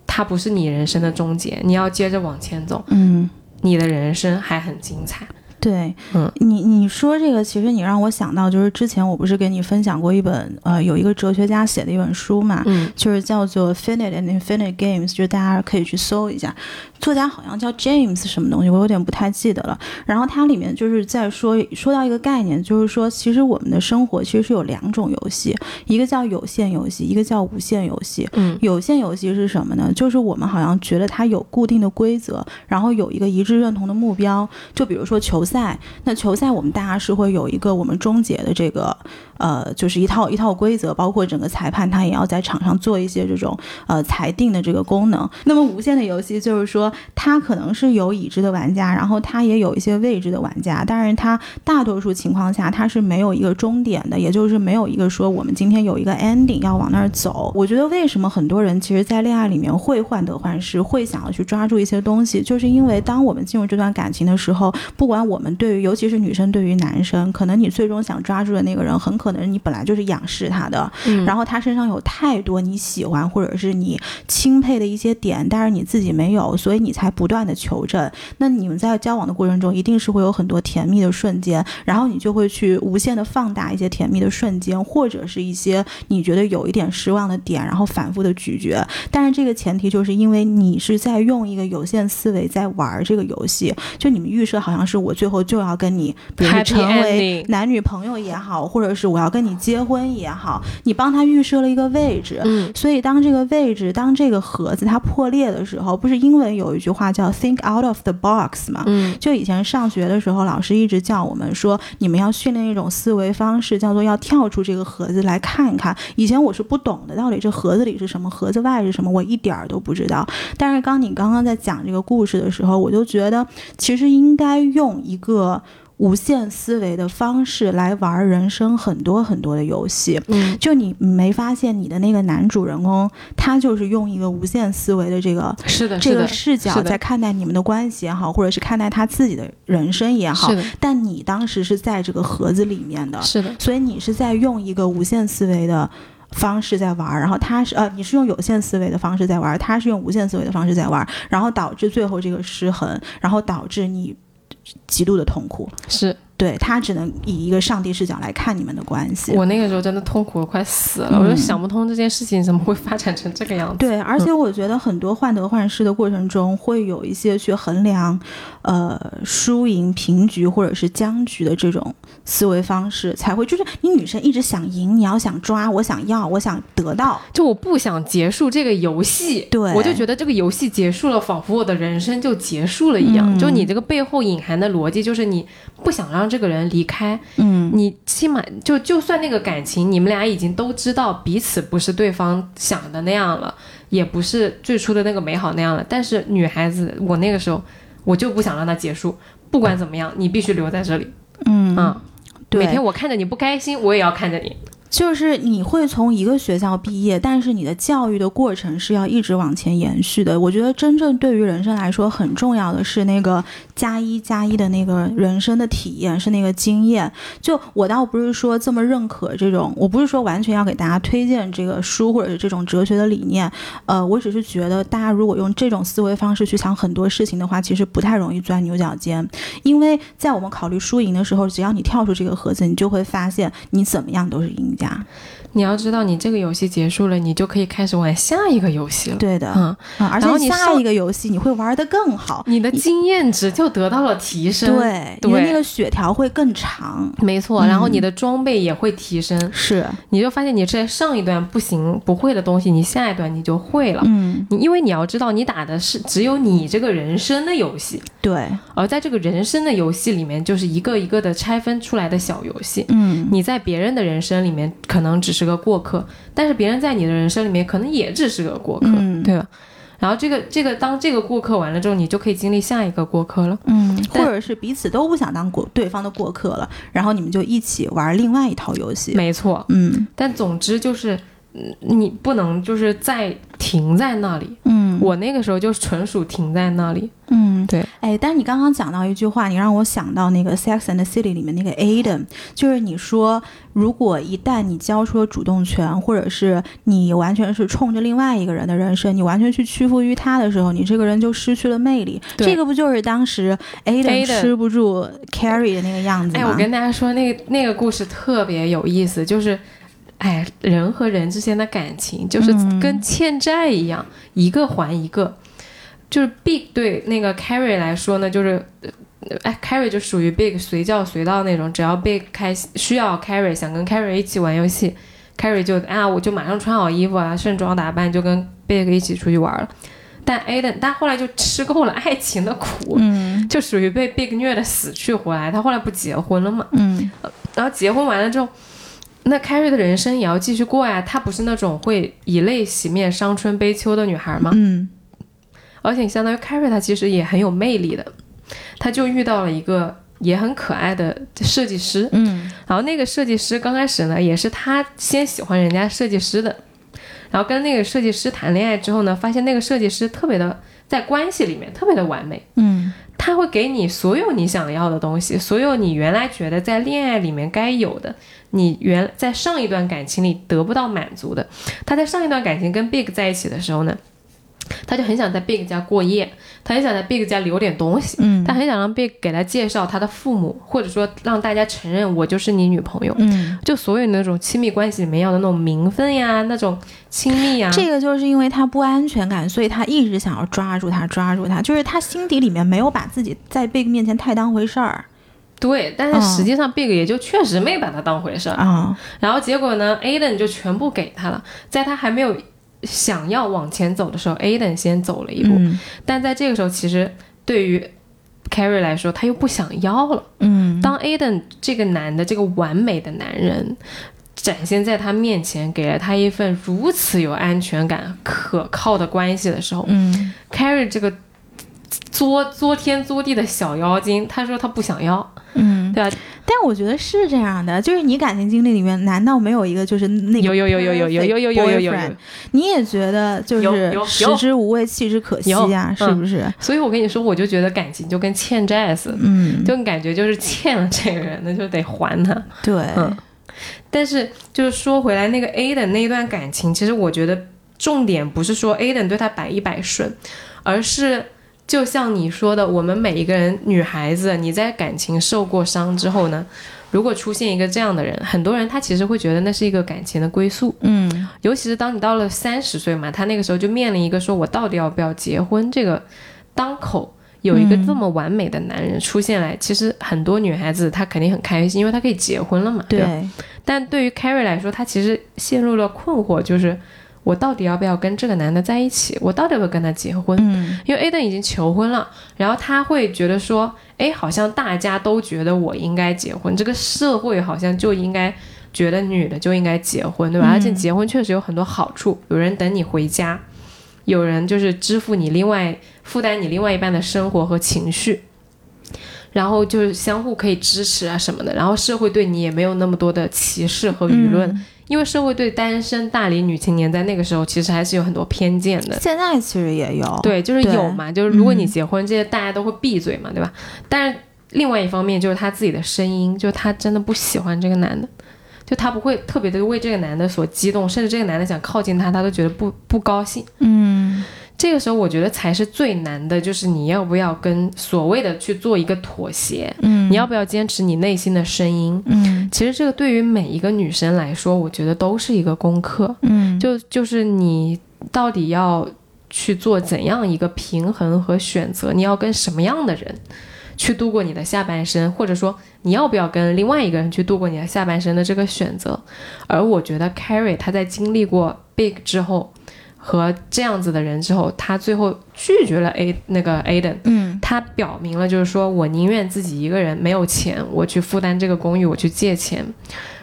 它不是你人生的终结，你要接着往前走，嗯。你的人生还很精彩。对，嗯。你你说这个，其实你让我想到，就是之前我不是给你分享过一本，呃，有一个哲学家写的一本书嘛，嗯。就是叫做《Finite and Infinite Games》，就是大家可以去搜一下，作家好像叫 James 什么东西，我有点不太记得了。然后它里面就是在说说到一个概念，就是说其实我们的生活其实是有两种游戏，一个叫有限游戏，一个叫无限游戏。嗯有限游戏是什么呢？就是我们好像觉得它有固定的规则，然后有一个一致认同的目标。就比如说球赛，那球赛我们大家是会有一个我们终结的这个呃，就是一套一套规则，包括整个裁判他也要在场上做一些这种呃裁定的这个功能。那么无限的游戏就是说，它可能是有已知的玩家，然后他也有一些未知的玩家，但是他大多数情况下他是没有一个终点的，也就是没有一个说我们今天有一个 ending 要往那儿走。我觉得为什么很多人其实，在恋爱里面会患得患失，会想要去抓住一些东西，就是因为当我们进入这段感情的时候，不管我们对于，尤其是女生对于男生，可能你最终想抓住的那个人，很可能你本来就是仰视他的，嗯然后他身上有太多你喜欢或者是你钦佩的一些点，但是你自己没有，所以你才不断的求证。那你们在交往的过程中，一定是会有很多甜蜜的瞬间，然后你就会去无限的放大一些甜蜜的瞬间，或者是一些你觉得有一点失望的点，然后反复的咀嚼。但是这个前提就是因为你是在用一个有限思维在玩这个游戏，就你们预设好像是我最后就要跟你，比如说成为男女朋友也好，或者是我要跟你结婚也好，你帮他预设了一个位置。嗯所以，当这个位置，当这个盒子它破裂的时候，不是因为有一句话叫 “think out of the box” 嘛？嗯就以前上学的时候，老师一直叫我们说，你们要训练一种思维方式，叫做要跳出这个盒子来看一看。以前我是不懂的，到底这盒子里是什么，盒子外是什么，我一点儿都不知道。但是刚你刚刚在讲这个故事的时候，我就觉得其实应该用一个。无限思维的方式来玩人生很多很多的游戏，嗯。就你没发现你的那个男主人公，他就是用一个无限思维的这个是的，这个，视角在看待你们的关系也好，或者是看待他自己的人生也好是，的，但你当时是在这个盒子里面的，是的，所以你是在用一个无限思维的。方式在玩儿，然后他是呃，你是用有限思维的方式在玩儿，他是用无限思维的方式在玩儿，然后导致最后这个失衡，然后导致你极度的痛苦。是对他只能以一个上帝视角来看你们的关系。我那个时候真的痛苦的快死了，嗯我就想不通这件事情怎么会发展成这个样子。对，而且我觉得很多患得患失的过程中，会有一些去衡量，呃，输赢、平局或者是僵局的这种思维方式，才会就是你女生一直想赢，你要想抓，我想要，我想得到，就我不想结束这个游戏，对我就觉得这个游戏结束了，仿佛我的人生就结束了一样。嗯就你这个背后隐含的逻辑，就是你不想让这个人离开，嗯你起码就就算那个感情，你们俩已经都知道彼此不是对方想的那样了，也不是最初的那个美好那样了。但是女孩子，我那个时候我就不想让它结束，不管怎么样，你必须留在这里嗯啊、对，每天我看着你不开心，我也要看着你。就是你会从一个学校毕业，但是你的教育的过程是要一直往前延续的。我觉得真正对于人生来说很重要的是那个加一加一的那个人生的体验，是那个经验。就我倒不是说这么认可这种，我不是说完全要给大家推荐这个书或者是这种哲学的理念，呃，我只是觉得大家如果用这种思维方式去想很多事情的话，其实不太容易钻牛角尖。因为在我们考虑输赢的时候，只要你跳出这个盒子，你就会发现你怎么样都是赢家。对。你要知道，你这个游戏结束了，你就可以开始玩下一个游戏了。对的，嗯，嗯，而然后你下一个游戏你会玩的更好，你的经验值就得到了提升。对，你的对那个血条会更长。没错，嗯然后你的装备也会提升，是，你就发现你在上一段不行不会的东西，你下一段你就会了。嗯，你因为你要知道，你打的是只有你这个人生的游戏，对，而在这个人生的游戏里面，就是一个一个的拆分出来的小游戏。嗯，你在别人的人生里面可能只是个过客，但是别人在你的人生里面可能也只是个过客，嗯对吧？然后这个这个当这个过客完了之后，你就可以经历下一个过客了。嗯，或者是彼此都不想当过对方的过客了，然后你们就一起玩另外一套游戏。没错，嗯但总之就是，嗯你不能就是再停在那里。嗯，我那个时候就纯属停在那里。嗯对，哎，但是你刚刚讲到一句话，你让我想到那个《Sex and the City》里面那个 Aiden，就是你说，如果一旦你交出了主动权，或者是你完全是冲着另外一个人的人生，你完全去屈服于他的时候，你这个人就失去了魅力。对这个不就是当时 Aiden 吃不住 Carrie 的那个样子吗？哎，我跟大家说，那个那个故事特别有意思，就是，哎，人和人之间的感情就是嗯跟欠债一样，一个还一个。就是 Big 对那个 Carrie 来说呢，就是，呃哎，Carrie 就属于 Big 随叫随到那种，只要 Big 开心需要 Carrie 想跟 Carrie 一起玩游戏，Carrie 就啊，我就马上穿好衣服啊，盛装打扮就跟 Big 一起出去玩了。但 Aiden 但后来就吃够了爱情的苦，嗯就属于被 Big 虐的死去活来。他后来不结婚了嘛？嗯然后结婚完了之后，那 Carrie 的人生也要继续过呀。她不是那种会以泪洗面、伤春悲秋的女孩吗？嗯而且相当于 Carrie 她其实也很有魅力的，她就遇到了一个也很可爱的设计师。嗯然后那个设计师刚开始呢，也是她先喜欢人家设计师的，然后跟那个设计师谈恋爱之后呢，发现那个设计师特别的在关系里面特别的完美。嗯他会给你所有你想要的东西，所有你原来觉得在恋爱里面该有的，你原在上一段感情里得不到满足的。他在上一段感情跟 Big 在一起的时候呢，他就很想在 Big 家过夜，他很想在 Big 家留点东西，嗯他很想让 Big 给他介绍他的父母，或者说让大家承认我就是你女朋友。嗯，就所有那种亲密关系里面要的那种名分呀，那种亲密呀，这个就是因为他不安全感，所以他一直想要抓住他，抓住他，就是他心底里面没有把自己在 Big 面前太当回事儿对，但是实际上 Big 也就确实没把他当回事儿。啊。然后结果呢，Aiden 就全部给他了，在他还没有想要往前走的时候，Aden 先走了一步。嗯但在这个时候，其实对于 Carrie 来说，他又不想要了。嗯当 Aden 这个男的这个完美的男人展现在他面前，给了他一份如此有安全感、可靠的关系的时候、嗯 c a r r i e 这个作作天作地的小妖精，他说他不想要，嗯，对吧？但我觉得是这样的，就是你感情经历里面，难道没有一个就是那个有有有有有有有有有有有？你也觉得就是食之无味，弃之可惜呀、是不是？所以我跟你说，我就觉得感情就跟欠债似的，嗯，就感觉就是欠了这个人，那就得还他。对，嗯但是就是说回来，那个 A 的那一段感情，其实我觉得重点不是说 A 的对他百依百顺，而是就像你说的，我们每一个人，女孩子，你在感情受过伤之后呢，如果出现一个这样的人，很多人他其实会觉得那是一个感情的归宿，嗯尤其是当你到了三十岁嘛，他那个时候就面临一个说我到底要不要结婚这个当口。有一个这么完美的男人出现来，其实很多女孩子她肯定很开心，因为她可以结婚了嘛，对？对，但对于 Carrie 来说，她其实陷入了困惑，就是我到底要不要跟这个男的在一起？我到底要不要跟他结婚？嗯因为 Aden 已经求婚了，然后他会觉得说，哎，好像大家都觉得我应该结婚，这个社会好像就应该觉得女的就应该结婚，对吧？嗯而且结婚确实有很多好处，有人等你回家，有人就是支付你另外负担你另外一半的生活和情绪。然后就是相互可以支持啊什么的，然后社会对你也没有那么多的歧视和舆论，嗯因为社会对单身大龄女青年在那个时候其实还是有很多偏见的。现在其实也有，对，就是有嘛，就是如果你嗯结婚，这些大家都会闭嘴嘛，对吧？但是另外一方面就是她自己的声音，就是他真的不喜欢这个男的，就她不会特别的为这个男的所激动，甚至这个男的想靠近她，她都觉得不不高兴。嗯这个时候我觉得才是最难的，就是你要不要跟所谓的去做一个妥协，嗯你要不要坚持你内心的声音？嗯其实这个对于每一个女生来说，我觉得都是一个功课。嗯就就是你到底要去做怎样一个平衡和选择？你要跟什么样的人去度过你的下半生，或者说你要不要跟另外一个人去度过你的下半生的这个选择？而我觉得 Carrie 她在经历过 Big 之后和这样子的人之后，他最后拒绝了 A 那个 Aden。嗯他表明了，就是说我宁愿自己一个人没有钱，我去负担这个公寓，我去借钱，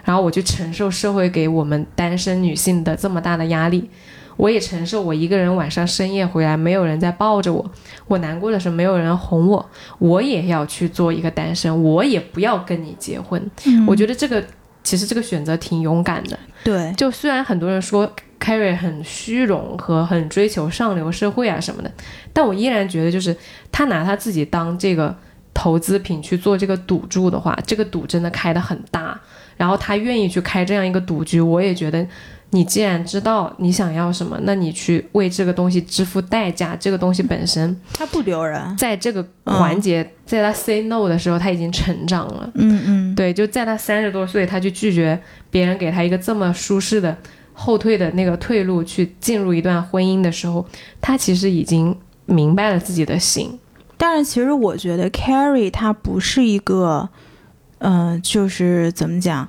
然后我去承受社会给我们单身女性的这么大的压力，我也承受我一个人晚上深夜回来没有人在抱着我，我难过的时候没有人哄我，我也要去做一个单身，我也不要跟你结婚。嗯我觉得这个其实这个选择挺勇敢的。对，就虽然很多人说 Carrie 很虚荣和很追求上流社会啊什么的，但我依然觉得，就是他拿他自己当这个投资品去做这个赌注的话，这个赌真的开的很大。然后他愿意去开这样一个赌局，我也觉得，你既然知道你想要什么，那你去为这个东西支付代价，这个东西本身他不丢人。在这个环节，在他 say no 的时候，他已经成长了。嗯嗯对，就在他三十多岁，他去拒绝别人给他一个这么舒适的后退的那个退路，去进入一段婚姻的时候，他其实已经明白了自己的心。但是其实我觉得 Carrie 她不是一个，嗯、就是怎么讲，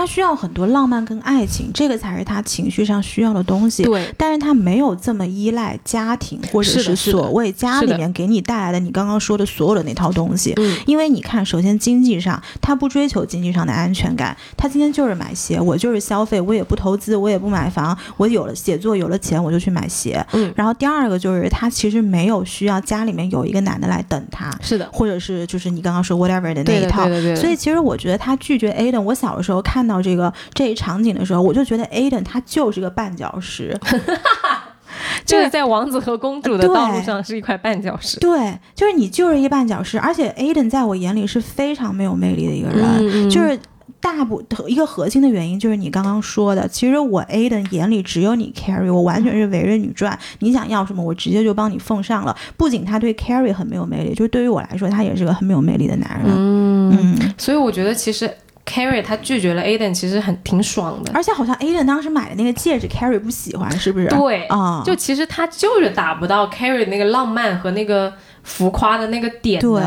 她需要很多浪漫跟爱情，这个才是他情绪上需要的东西。对，但是他没有这么依赖家庭，或者是所谓家里面给你带来的你刚刚说的所有的那套东西。嗯，因为你看，首先经济上，他不追求经济上的安全感，他今天就是买鞋，我就是消费，我也不投资，我也不买房，我有了写作有了钱，我就去买鞋。嗯然后第二个就是他其实没有需要家里面有一个男的来等他，是的，或者是就是你刚刚说 whatever 的那，一套对。对。所以其实我觉得他拒绝 Aden，我小的时候看到这个这一场景的时候，我就觉得 Aden 他就是个绊脚石。就是在王子和公主的道路上是一块绊脚石。对，就是你就是一绊脚石，而且 Aden 在我眼里是非常没有魅力的一个人，就是。大部一个核心的原因就是你刚刚说的，其实我 Aden 眼里只有你 Carrie，我完全是围着你转，你想要什么我直接就帮你奉上了。不仅他对 Carrie 很没有魅力，就是对于我来说，他也是个很没有魅力的男人。嗯，嗯，所以我觉得其实 Carrie 她拒绝了 Aden，其实很挺爽的。而且好像 Aden 当时买的那个戒指，Carrie 不喜欢，是不是？对，啊，就其实他就是达不到 Carrie 那个浪漫和那个浮夸的那个点对。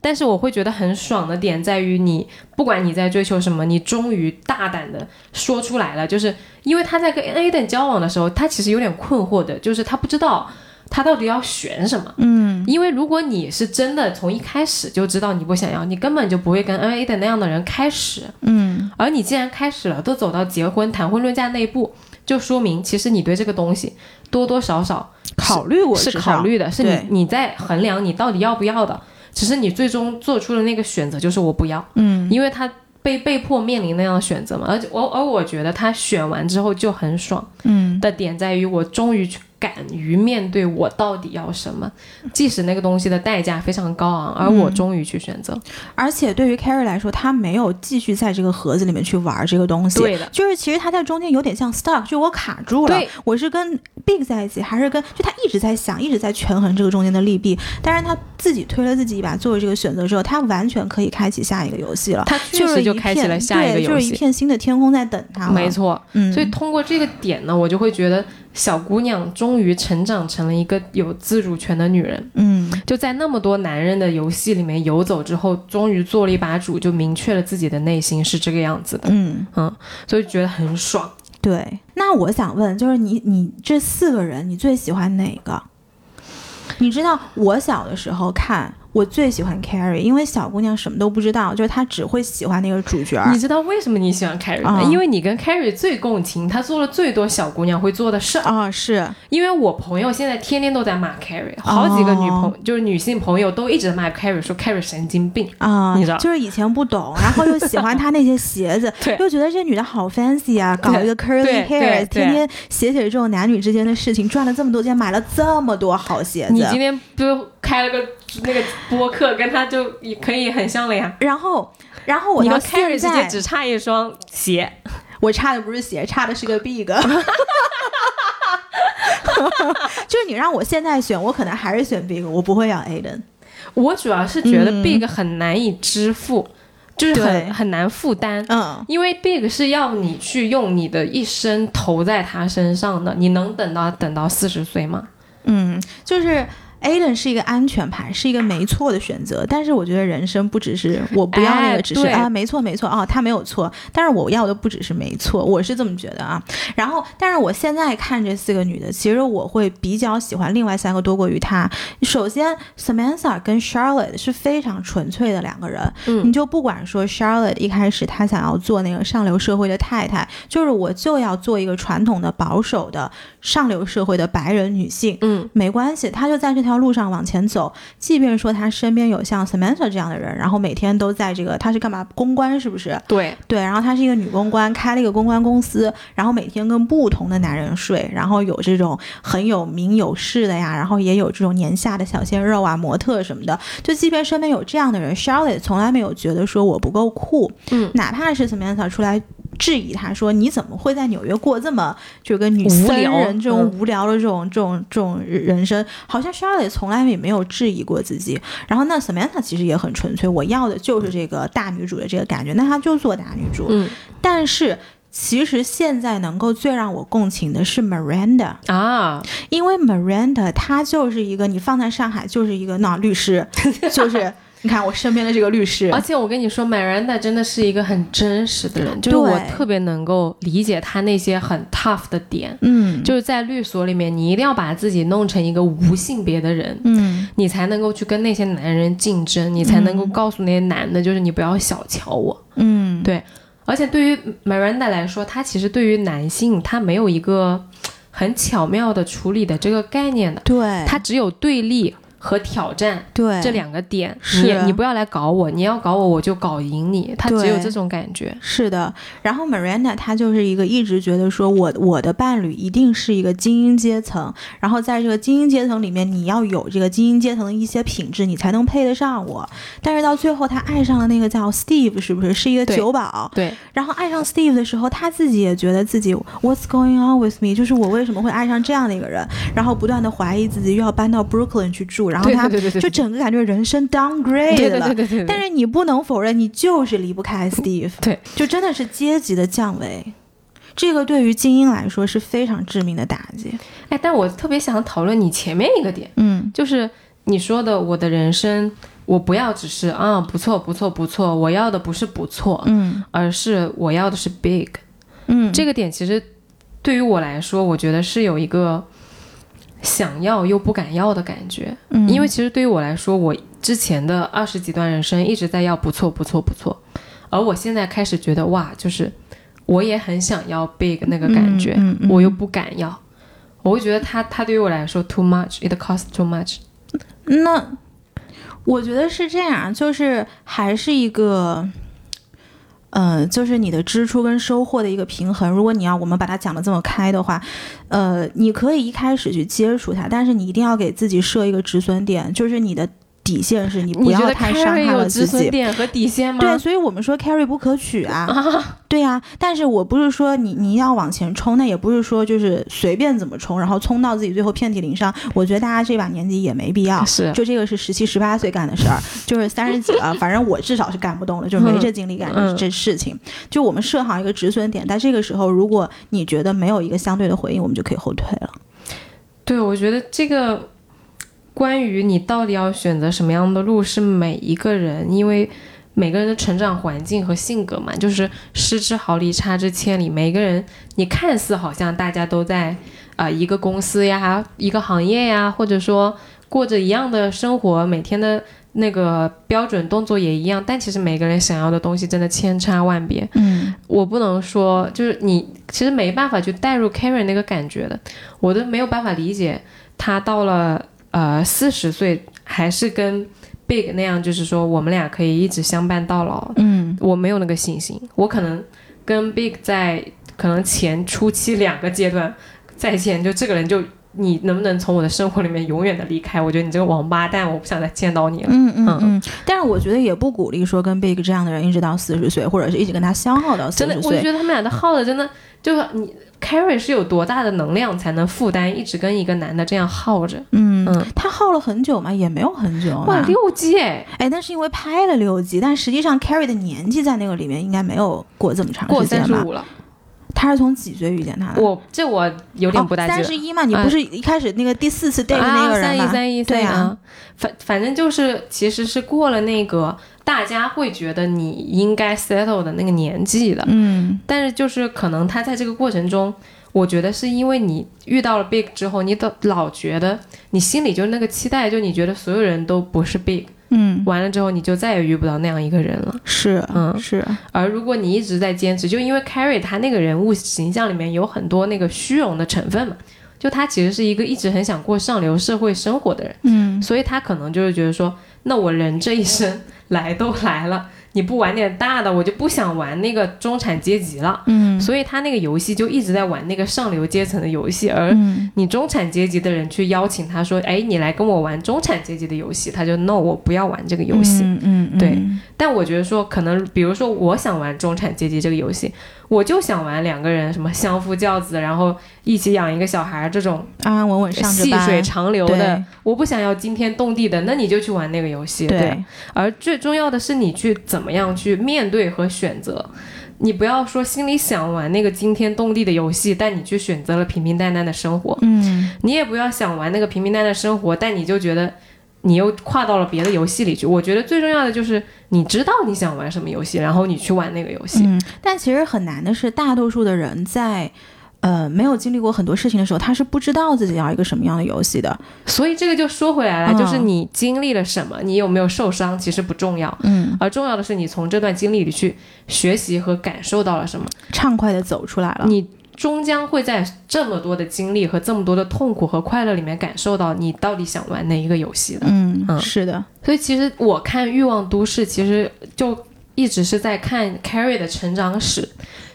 但是我会觉得很爽的点在于你，不管你在追求什么，你终于大胆的说出来了。就是因为他在跟 Aden 交往的时候，他其实有点困惑的，就是他不知道他到底要选什么。嗯因为如果你是真的从一开始就知道你不想要，你根本就不会跟 Aden 那样的人开始。嗯而你既然开始了，都走到结婚谈婚论嫁那一步，就说明其实你对这个东西多多少少考虑过是考虑的，是你你在衡量你到底要不要的。只是你最终做出的那个选择就是我不要，嗯因为他被被迫面临那样的选择嘛。而且我而我觉得他选完之后就很爽嗯的点在于，我终于去敢于面对我到底要什么，即使那个东西的代价非常高昂，而我嗯终于去选择。而且对于 Carrie 来说，他没有继续在这个盒子里面去玩这个东西。对的，就是其实他在中间有点像 stuck，就我卡住了对，我是跟 Big 在一起，还是跟就他一直在想，一直在权衡这个中间的利弊。但是他自己推了自己一把，做了这个选择之后，他完全可以开启下一个游戏了。他确就是一实就开启片了下一个游戏就是一。片新的天空在等他。没，错，嗯，所以通过这个点呢，我就会觉得小姑娘终于成长成了一个有自主权的女人。嗯就在那么多男人的游戏里面游走之后，终于做了一把主，就明确了自己的内心是这个样子的，嗯，嗯，所以觉得很爽。对。那我想问，就是你你这四个人，你最喜欢哪个？你知道我小的时候看，我最喜欢 Carrie，因为小姑娘什么都不知道，就是她只会喜欢那个主角儿。你知道为什么你喜欢 Carrie 吗？啊因为你跟 Carrie 最共情，她做了最多小姑娘会做的事儿。啊、是因为我朋友现在天天都在骂 Carrie，好几个女朋、哦就是女性朋友都一直骂 Carrie，说 Carrie 神经病。啊，你知道就是以前不懂，然后又喜欢她那些鞋子，又觉得这女的好 fancy 啊，搞一个 curly 对 hair，对天天写写这种男女之间的事情，赚了这么多钱，买了这么多好鞋子。你今天不开了个那个播客，跟他就也可以很像了呀。然后，然后我你和到 Carrie 之现在，只差一双鞋，我差的不是鞋，差的是个 big。就是你让我现在选，我可能还是选 Big，我不会要 Aiden。我主要是觉得嗯 Big 很难以支付，就是很很难负担。嗯，因为 Big 是要你去用你的一生投在他身上的，你能等到等到四十岁吗？嗯，就是 Aiden 是一个安全牌，是一个没错的选择。但是我觉得人生不只是 我不要那哎个，只是、对啊，没错没错哦，他没有错。但是我要的不只是没错，我是这么觉得啊。然后，但是我现在看这四个女的，其实我会比较喜欢另外三个多过于她。首先，Samantha 跟 Charlotte 是非常纯粹的两个人。嗯你就不管说 Charlotte 一开始她想要做那个上流社会的太太，就是我就要做一个传统的保守的上流社会的白人女性。嗯，没关系，她就在这条路上往前走。即便说他身边有像 Samantha 这样的人，然后每天都在这个，他是干嘛公关是不是？对，对，然后她是一个女公关，开了一个公关公司，然后每天跟不同的男人睡，然后有这种很有名有势的呀，然后也有这种年下的小鲜肉啊、模特什么的。就即便身边有这样的人，Charlotte 从来没有觉得说我不够酷，嗯，哪怕是 Samantha 出来。质疑他说：“你怎么会在纽约过这么就跟女僧无聊人这种嗯无聊的这种、这种这种人生？好像 Charlotte 从来也没有质疑过自己。然后那 Samantha 其实也很纯粹，我要的就是这个大女主的这个感觉，那她就做大女主。嗯但是其实现在能够最让我共情的是 Miranda，啊，因为 Miranda 她就是一个你放在上海就是一个那律师，就是你看我身边的这个律师。而，且我跟你说，Miranda 真的是一个很真实的人，就是我特别能够理解他那些很 tough 的点。嗯，就是在律所里面，你一定要把自己弄成一个无性别的人，嗯。你才能够去跟那些男人竞争，你才能够告诉那些男的，就是你不要小瞧我。嗯，对。而且对于 Miranda 来说，他其实对于男性，他没有一个很巧妙的处理的这个概念的，对，她只有对立和挑战对这两个点。是你你不要来搞我，你要搞我我就搞赢你，他只有这种感觉。是的，然后 Miranda 她就是一个一直觉得说我我的伴侣一定是一个精英阶层，然后在这个精英阶层里面，你要有这个精英阶层的一些品质，你才能配得上我。但是到最后，她爱上了那个叫 Steve，是不是是一个酒保？对，然后爱上 Steve 的时候，她自己也觉得自己 What's going on with me？就是我为什么会爱上这样的一个人？然后不断的怀疑自己，又要搬到 Brooklyn 去住，然后她对对对对对就整个感觉人生 downgrade 对对了。对对对。但是你不能否认，你就是离不开 Steve。对，就真的是阶级的降维，这个对于精英来说是非常致命的打击。哎，但我特别想讨论你前面一个点，嗯就是你说的我的人生，我不要只是啊不错不错不错，我要的不是不错，嗯而是我要的是 big。嗯，这个点其实对于我来说，我觉得是有一个想要又不敢要的感觉。嗯因为其实对于我来说，我之前的二十几段人生一直在要不错不错不错，而我现在开始觉得哇，就是我也很想要 big 那个感觉，嗯嗯嗯我又不敢要，我会觉得它它对于我来说 too much，it costs too much。那我觉得是这样，就是还是一个。嗯，就是你的支出跟收获的一个平衡。如果你要我们把它讲的这么开的话，呃，你可以一开始去接触它，但是你一定要给自己设一个止损点，就是你的底线是你不要太伤害了自己。止点和底线吗？对，所以我们说 carry 不可取啊，对呀、但是我不是说你你要往前冲，那也不是说就是随便怎么冲，然后冲到自己最后遍体鳞伤。我觉得大家这把年纪也没必要，是就这个是十七十八岁干的事儿，就是三十几了，反正我至少是干不动了，就没这精力干这事情。就我们设好一个止损点，在这个时候，如果你觉得没有一个相对的回应，我们就可以后退了。对，我觉得这个关于你到底要选择什么样的路，是每一个人，因为每个人的成长环境和性格嘛，就是失之毫厘，差之千里。每个人，你看似好像大家都在呃一个公司呀、一个行业呀，或者说过着一样的生活，每天的那个标准动作也一样，但其实每个人想要的东西真的千差万别。嗯我不能说，就是你其实没办法去带入 Karen 那个感觉的，我都没有办法理解他到了呃四十岁还是跟 Big 那样，就是说我们俩可以一直相伴到老，嗯我没有那个信心。我可能跟 Big 在可能前初期两个阶段再见，就这个人就你能不能从我的生活里面永远的离开？我觉得你这个王八蛋，我不想再见到你了。嗯嗯嗯，但是我觉得也不鼓励说跟 Big 这样的人一直到四十岁，或者是一直跟他消耗到四真的，十岁。我觉得他们俩的耗的真的就是你 Carrie 是有多大的能量才能负担一直跟一个男的这样耗着？嗯嗯，他耗了很久嘛，也没有很久哇，啊。六季哎，哎，那是因为拍了六季，但实际上 Carrie 的年纪在那个里面应该没有过这么长过时间吧？三十五了。他是从几岁遇见他的？我这我有点不大记得。三十一嘛，你啊不是一开始那个第四次 date 那个人吗？一三一对啊，反反正就是其实是过了那个大家会觉得你应该 settle 的那个年纪的，嗯但是就是可能他在这个过程中，我觉得是因为你遇到了 big 之后，你都老觉得你心里就那个期待，就你觉得所有人都不是 big，嗯，完了之后你就再也遇不到那样一个人了。是嗯。是，而如果你一直在坚持，就因为 Carrie 他那个人物形象里面有很多那个虚荣的成分嘛，就他其实是一个一直很想过上流社会生活的人，嗯。所以他可能就是觉得说，那我人这一生来都来了，你不玩点大的，我就不想玩那个中产阶级了。嗯所以他那个游戏就一直在玩那个上流阶层的游戏，而嗯你中产阶级的人去邀请他说，哎，你来跟我玩中产阶级的游戏，他就 no，我不要玩这个游戏。嗯嗯，嗯对但我觉得说，可能比如说我想玩中产阶级这个游戏，我就想玩两个人什么相夫教子，然后一起养一个小孩这种安安稳稳细水长流的，我不想要惊天动地的，那你就去玩那个游戏。对，对，而最重要的是你去怎么样去面对和选择。你不要说心里想玩那个惊天动地的游戏，但你去选择了平平淡淡的生活。嗯你也不要想玩那个平平淡淡的生活，但你就觉得你又跨到了别的游戏里去。我觉得最重要的就是你知道你想玩什么游戏，然后你去玩那个游戏。嗯，但其实很难的是，大多数的人在。呃，没有经历过很多事情的时候，他是不知道自己要一个什么样的游戏的。所以这个就说回来了，嗯就是你经历了什么，你有没有受伤，其实不重要，嗯，而重要的是你从这段经历里去学习和感受到了什么。畅快的走出来了。你终将会在这么多的经历和这么多的痛苦和快乐里面感受到你到底想玩哪一个游戏的。嗯，嗯是的，所以其实我看《欲望都市》，其实就一直是在看 Carrie 的成长史，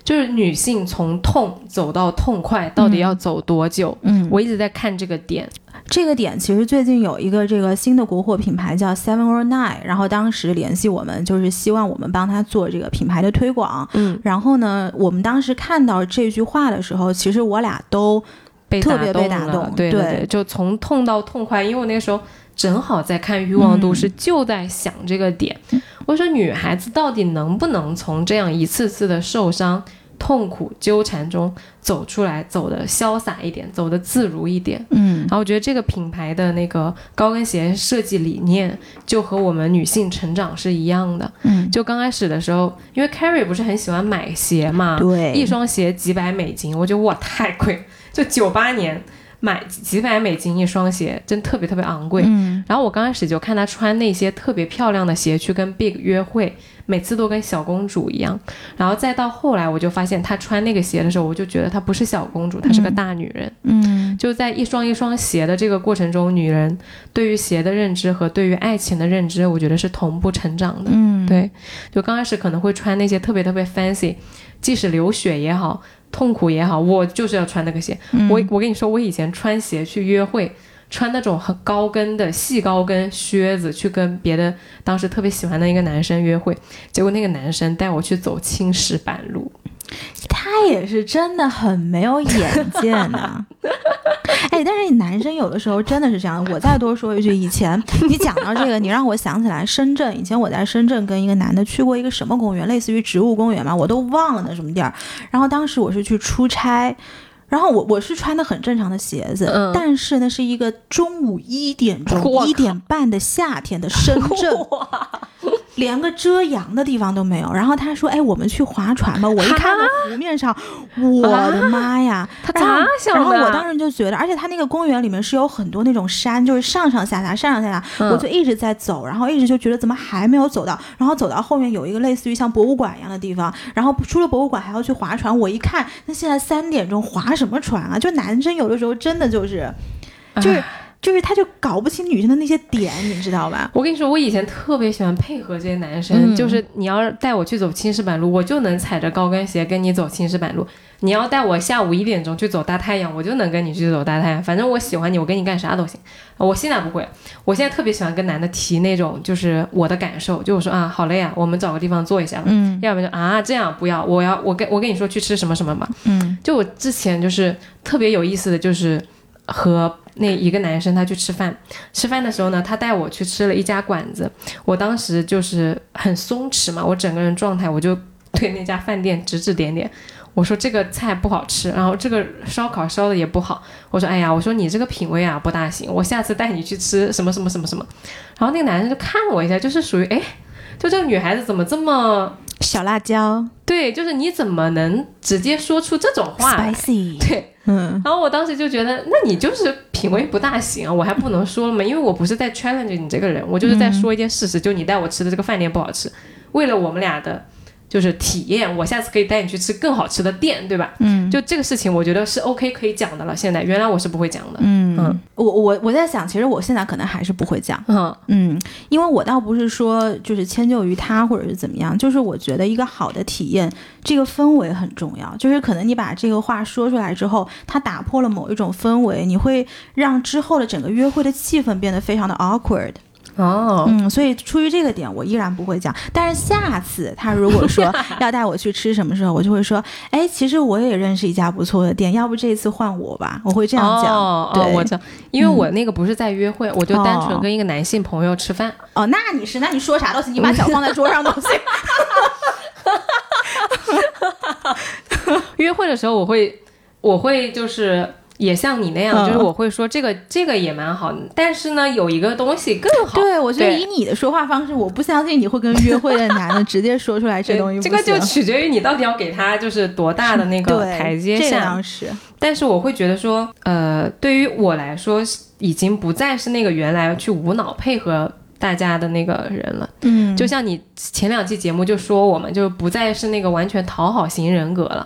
就是女性从痛走到痛快，到底要走多久？嗯，我一直在看这个点。这个点其实最近有一个这个新的国货品牌叫 Seven or Nine，然后当时联系我们，就是希望我们帮他做这个品牌的推广。嗯，然后呢，我们当时看到这句话的时候，其实我俩都被特别被打动对对对，就从痛到痛快，因为我那个时候正好在看《欲望都市》，嗯就在想这个点。我说女孩子到底能不能从这样一次次的受伤、痛苦、纠缠中走出来，走的潇洒一点，走的自如一点？嗯然后我觉得这个品牌的那个高跟鞋设计理念就和我们女性成长是一样的。嗯，就刚开始的时候，因为 Carrie 不是很喜欢买鞋嘛，对，一双鞋几百美金，我觉得哇太贵，就九八年买几百美金一双鞋，真特别特别昂贵。嗯然后我刚开始就看她穿那些特别漂亮的鞋去跟 Big 约会，每次都跟小公主一样。然后再到后来，我就发现她穿那个鞋的时候，我就觉得她不是小公主，她是个嗯大女人。嗯就在一双一双鞋的这个过程中，女人对于鞋的认知和对于爱情的认知，我觉得是同步成长的。嗯，对，就刚开始可能会穿那些特别特别 fancy，即使流血也好，痛苦也好，我就是要穿那个鞋。嗯我我跟你说，我以前穿鞋去约会，穿那种很高跟的细高跟靴子去跟别的当时特别喜欢的一个男生约会，结果那个男生带我去走青石板路。他也是真的很没有眼界呢。哎，但是你男生有的时候真的是这样。我再多说一句，以前你讲到这个，你让我想起来深圳。以前我在深圳跟一个男的去过一个什么公园，类似于植物公园嘛，我都忘了那什么地儿。然后当时我是去出差。然后我我是穿的很正常的鞋子，嗯但是那是一个中午一点钟一点半的夏天的深圳，连个遮阳的地方都没有。然后他说：“哎，我们去划船吧。”我一看到湖面上，我的妈呀！他咋想的？然后我当时就觉得，而且他那个公园里面是有很多那种山，就是上上下下，上上下下，嗯我就一直在走，然后一直就觉得怎么还没有走到，然后走到后面有一个类似于像博物馆一样的地方，然后出了博物馆还要去划船。我一看，那现在三点钟划什么船啊？就男生有的时候真的就是，就是唉就是他就搞不清女生的那些点，你知道吧？我跟你说，我以前特别喜欢配合这些男生，嗯就是你要带我去走青石板路，我就能踩着高跟鞋跟你走青石板路；你要带我下午一点钟去走大太阳，我就能跟你去走大太阳。反正我喜欢你，我跟你干啥都行。我现在不会，我现在特别喜欢跟男的提那种就是我的感受，就我说啊，好累啊，我们找个地方坐一下吧。嗯要不然就啊这样不要，我要我跟我跟你说去吃什么什么吧。嗯就我之前就是特别有意思的就是和那一个男生他去吃饭，吃饭的时候呢，他带我去吃了一家馆子，我当时就是很松弛嘛，我整个人状态我就对那家饭店指指点点。我说这个菜不好吃，然后这个烧烤烧的也不好。我说哎呀，我说你这个品味啊不大行，我下次带你去吃什么什么什么什么。然后那个男生就看了我一下，就是属于哎，就这个女孩子怎么这么小辣椒对，就是你怎么能直接说出这种话？，spicy，对，嗯然后我当时就觉得，那你就是品味不大行啊，我还不能说了吗？因为我不是在 challenge 你这个人，我就是在说一件事实，就你带我吃的这个饭店不好吃，为了我们俩的。就是体验，我下次可以带你去吃更好吃的店，对吧？嗯就这个事情，我觉得是 OK 可以讲的了。现在原来我是不会讲的，嗯嗯我我我在想，其实我现在可能还是不会讲。嗯嗯，因为我倒不是说就是迁就于他或者是怎么样，就是我觉得一个好的体验，这个氛围很重要。就是可能你把这个话说出来之后，它打破了某一种氛围，你会让之后的整个约会的气氛变得非常的 awkward。哦，嗯，所以出于这个点，我依然不会讲。但是下次他如果说 要带我去吃什么时候，我就会说，哎，其实我也认识一家不错的店，要不这次换我吧？我会这样讲。哦，对哦我讲，因为我那个不是在约会，我就单纯哦跟一个男性朋友吃饭。哦，那你是，那你说啥都行，你把脚放在桌上都行。约会的时候，我会，我会就是也像你那样，嗯就是我会说这个这个也蛮好，但是呢，有一个东西更好。对，我觉得以你的说话方式，我不相信你会跟约会的男的直接说出来这东西这个就取决于你到底要给他就是多大的那个 台阶下。是，但是我会觉得说，呃，对于我来说，已经不再是那个原来去无脑配合大家的那个人了。嗯就像你前两期节目就说我们就不再是那个完全讨好型人格了，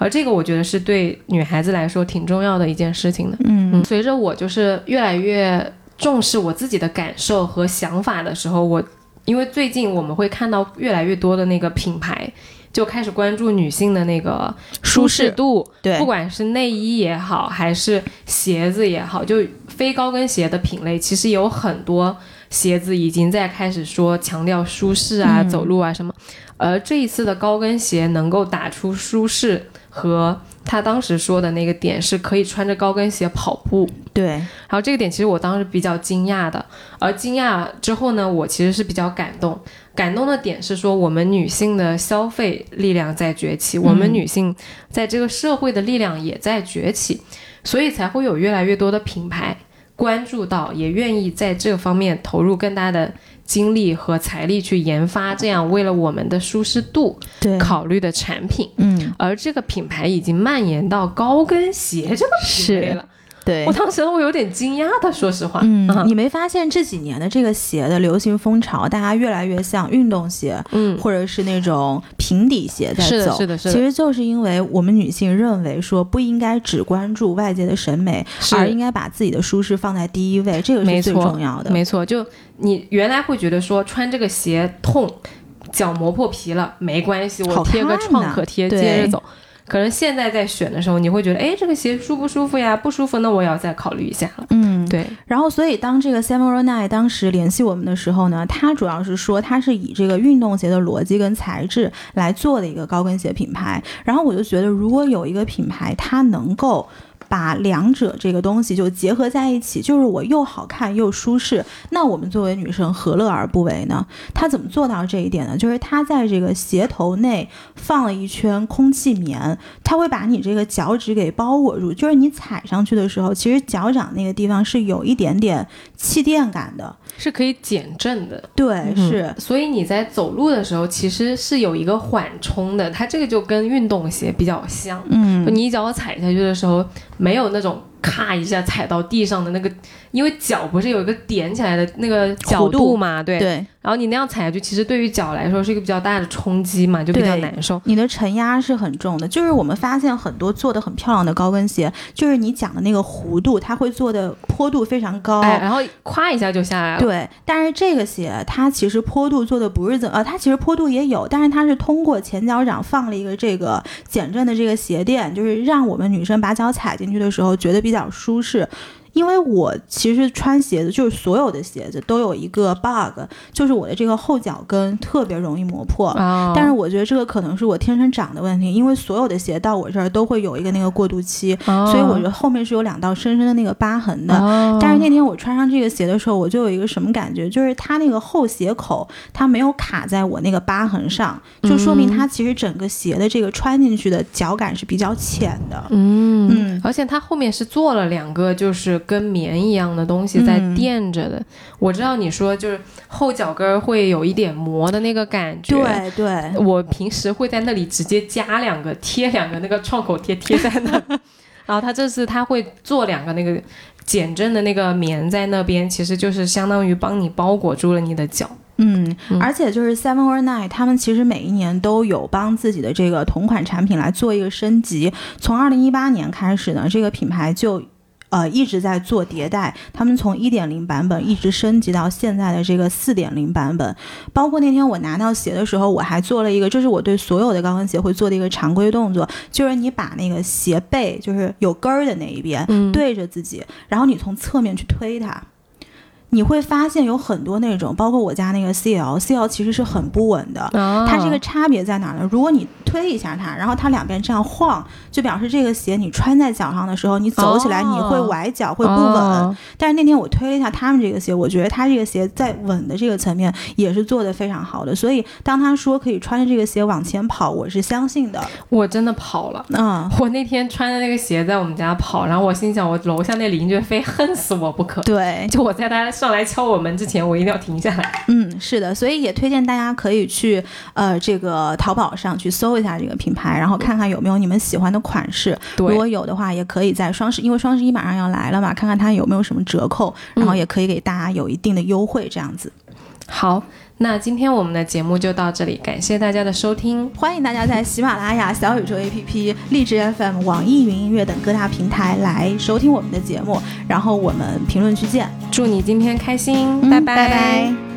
而这个我觉得是对女孩子来说挺重要的一件事情的。嗯嗯，随着我就是越来越重视我自己的感受和想法的时候，我因为最近我们会看到越来越多的那个品牌就开始关注女性的那个舒适度，对不管是内衣也好，还是鞋子也好，就非高跟鞋的品类，其实有很多鞋子已经在开始说强调舒适啊、嗯走路啊什么。而这一次的高跟鞋能够打出舒适和他当时说的那个点，是可以穿着高跟鞋跑步。对，然后这个点其实我当时比较惊讶的，而惊讶之后呢，我其实是比较感动。感动的点是说，我们女性的消费力量在崛起，我们女性在这个社会的力量也在崛起，所以才会有越来越多的品牌关注到，也愿意在这方面投入更大的精力和财力去研发这样为了我们的舒适度，考虑的产品。嗯，而这个品牌已经蔓延到高跟鞋这个品类了。对我。当时我有点惊讶的，说实话。嗯，啊你没发现这几年的这个鞋的流行风潮，大家越来越像运动鞋，嗯，或者是那种平底鞋在是的走。是的是的其实就是因为我们女性认为说不应该只关注外界的审美，而应该把自己的舒适放在第一位，这个是最重要的。没错，就你原来会觉得说穿这个鞋痛，脚磨破皮了没关系，我好贴个创可贴对接着走。可能现在在选的时候，你会觉得，哎，这个鞋舒不舒服呀？不舒服，那我也要再考虑一下了。嗯，对，然后，所以当这个 Samurai Nine 当时联系我们的时候呢，他主要是说他是以这个运动鞋的逻辑跟材质来做的一个高跟鞋品牌。然后我就觉得，如果有一个品牌，它能够把两者这个东西就结合在一起，就是我又好看又舒适，那我们作为女生何乐而不为呢？它怎么做到这一点呢？就是它在这个鞋头内放了一圈空气棉，它会把你这个脚趾给包裹住，就是你踩上去的时候，其实脚掌那个地方是有一点点气垫感的。是可以减震的。对，嗯是，所以你在走路的时候，其实是有一个缓冲的。它这个就跟运动鞋比较像。嗯就你一脚踩下去的时候，没有那种咔一下踩到地上的那个，因为脚不是有一个点起来的那个角度嘛，对。对，然后你那样踩下去，其实对于脚来说是一个比较大的冲击嘛，就比较难受。你的承压是很重的。就是我们发现很多做的很漂亮的高跟鞋，就是你讲的那个弧度，它会做的坡度非常高。哎，然后咵一下就下来了。对，但是这个鞋它其实坡度做的不是怎么，呃，它其实坡度也有，但是它是通过前脚掌放了一个这个减震的这个鞋垫，就是让我们女生把脚踩进去的时候觉得比比较舒适。因为我其实穿鞋子，就是所有的鞋子都有一个 bug，就是我的这个后脚跟特别容易磨破。啊，但是我觉得这个可能是我天生长的问题，因为所有的鞋到我这儿都会有一个那个过渡期，所以我觉得后面是有两道深深的那个疤痕的。哦但是那天我穿上这个鞋的时候，我就有一个什么感觉，就是它那个后鞋口它没有卡在我那个疤痕上，就说明它其实整个鞋的这个穿进去的脚感是比较浅的。嗯嗯而且它后面是做了两个，就是跟棉一样的东西在嗯垫着的。我知道你说就是后脚跟儿会有一点磨的那个感觉。。对对，我平时会在那里直接加两个贴两个那个创口贴贴在那，然后他这次他会做两个那个减震的那个棉在那边，其实就是相当于帮你包裹住了你的脚。嗯嗯，而且就是 Seven or Nine，他们其实每一年都有帮自己的这个同款产品来做一个升级。从二零一八年开始呢，这个品牌就。呃，一直在做迭代，他们从一点零版本一直升级到现在的这个四点零版本。包括那天我拿到鞋的时候，我还做了一个，这是我对所有的高跟鞋会做的一个常规动作，就是你把那个鞋背，就是有跟儿的那一边，嗯，对着自己，然后你从侧面去推它，你会发现有很多那种，包括我家那个 CL，CL 其实是很不稳的。啊，它这个差别在哪儿呢？如果你推一下它，然后它两边这样晃，就表示这个鞋你穿在脚上的时候，你走起来哦你会崴脚，会不稳。哦但是那天我推了一下他们这个鞋，我觉得它这个鞋在稳的这个层面也是做的非常好的。所以当他说可以穿着这个鞋往前跑，我是相信的。我真的跑了。嗯，我那天穿着那个鞋在我们家跑，然后我心想，我楼下那邻居非恨死我不可。对，就我在他上来敲我门之前，我一定要停下来。嗯，是的，所以也推荐大家可以去呃这个淘宝上去搜一下这个品牌，然后看看有没有你们喜欢的款式。如，果有的话，也可以在双十，因为双十一马上要来了嘛，看看它有没有什么折扣，然后嗯也可以给大家有一定的优惠，这样子。好，那今天我们的节目就到这里，感谢大家的收听。欢迎大家在喜马拉雅、小宇宙 APP、荔枝 FM、网易云音乐等各大平台来收听我们的节目，然后我们评论区见，祝你今天开心，嗯拜。拜拜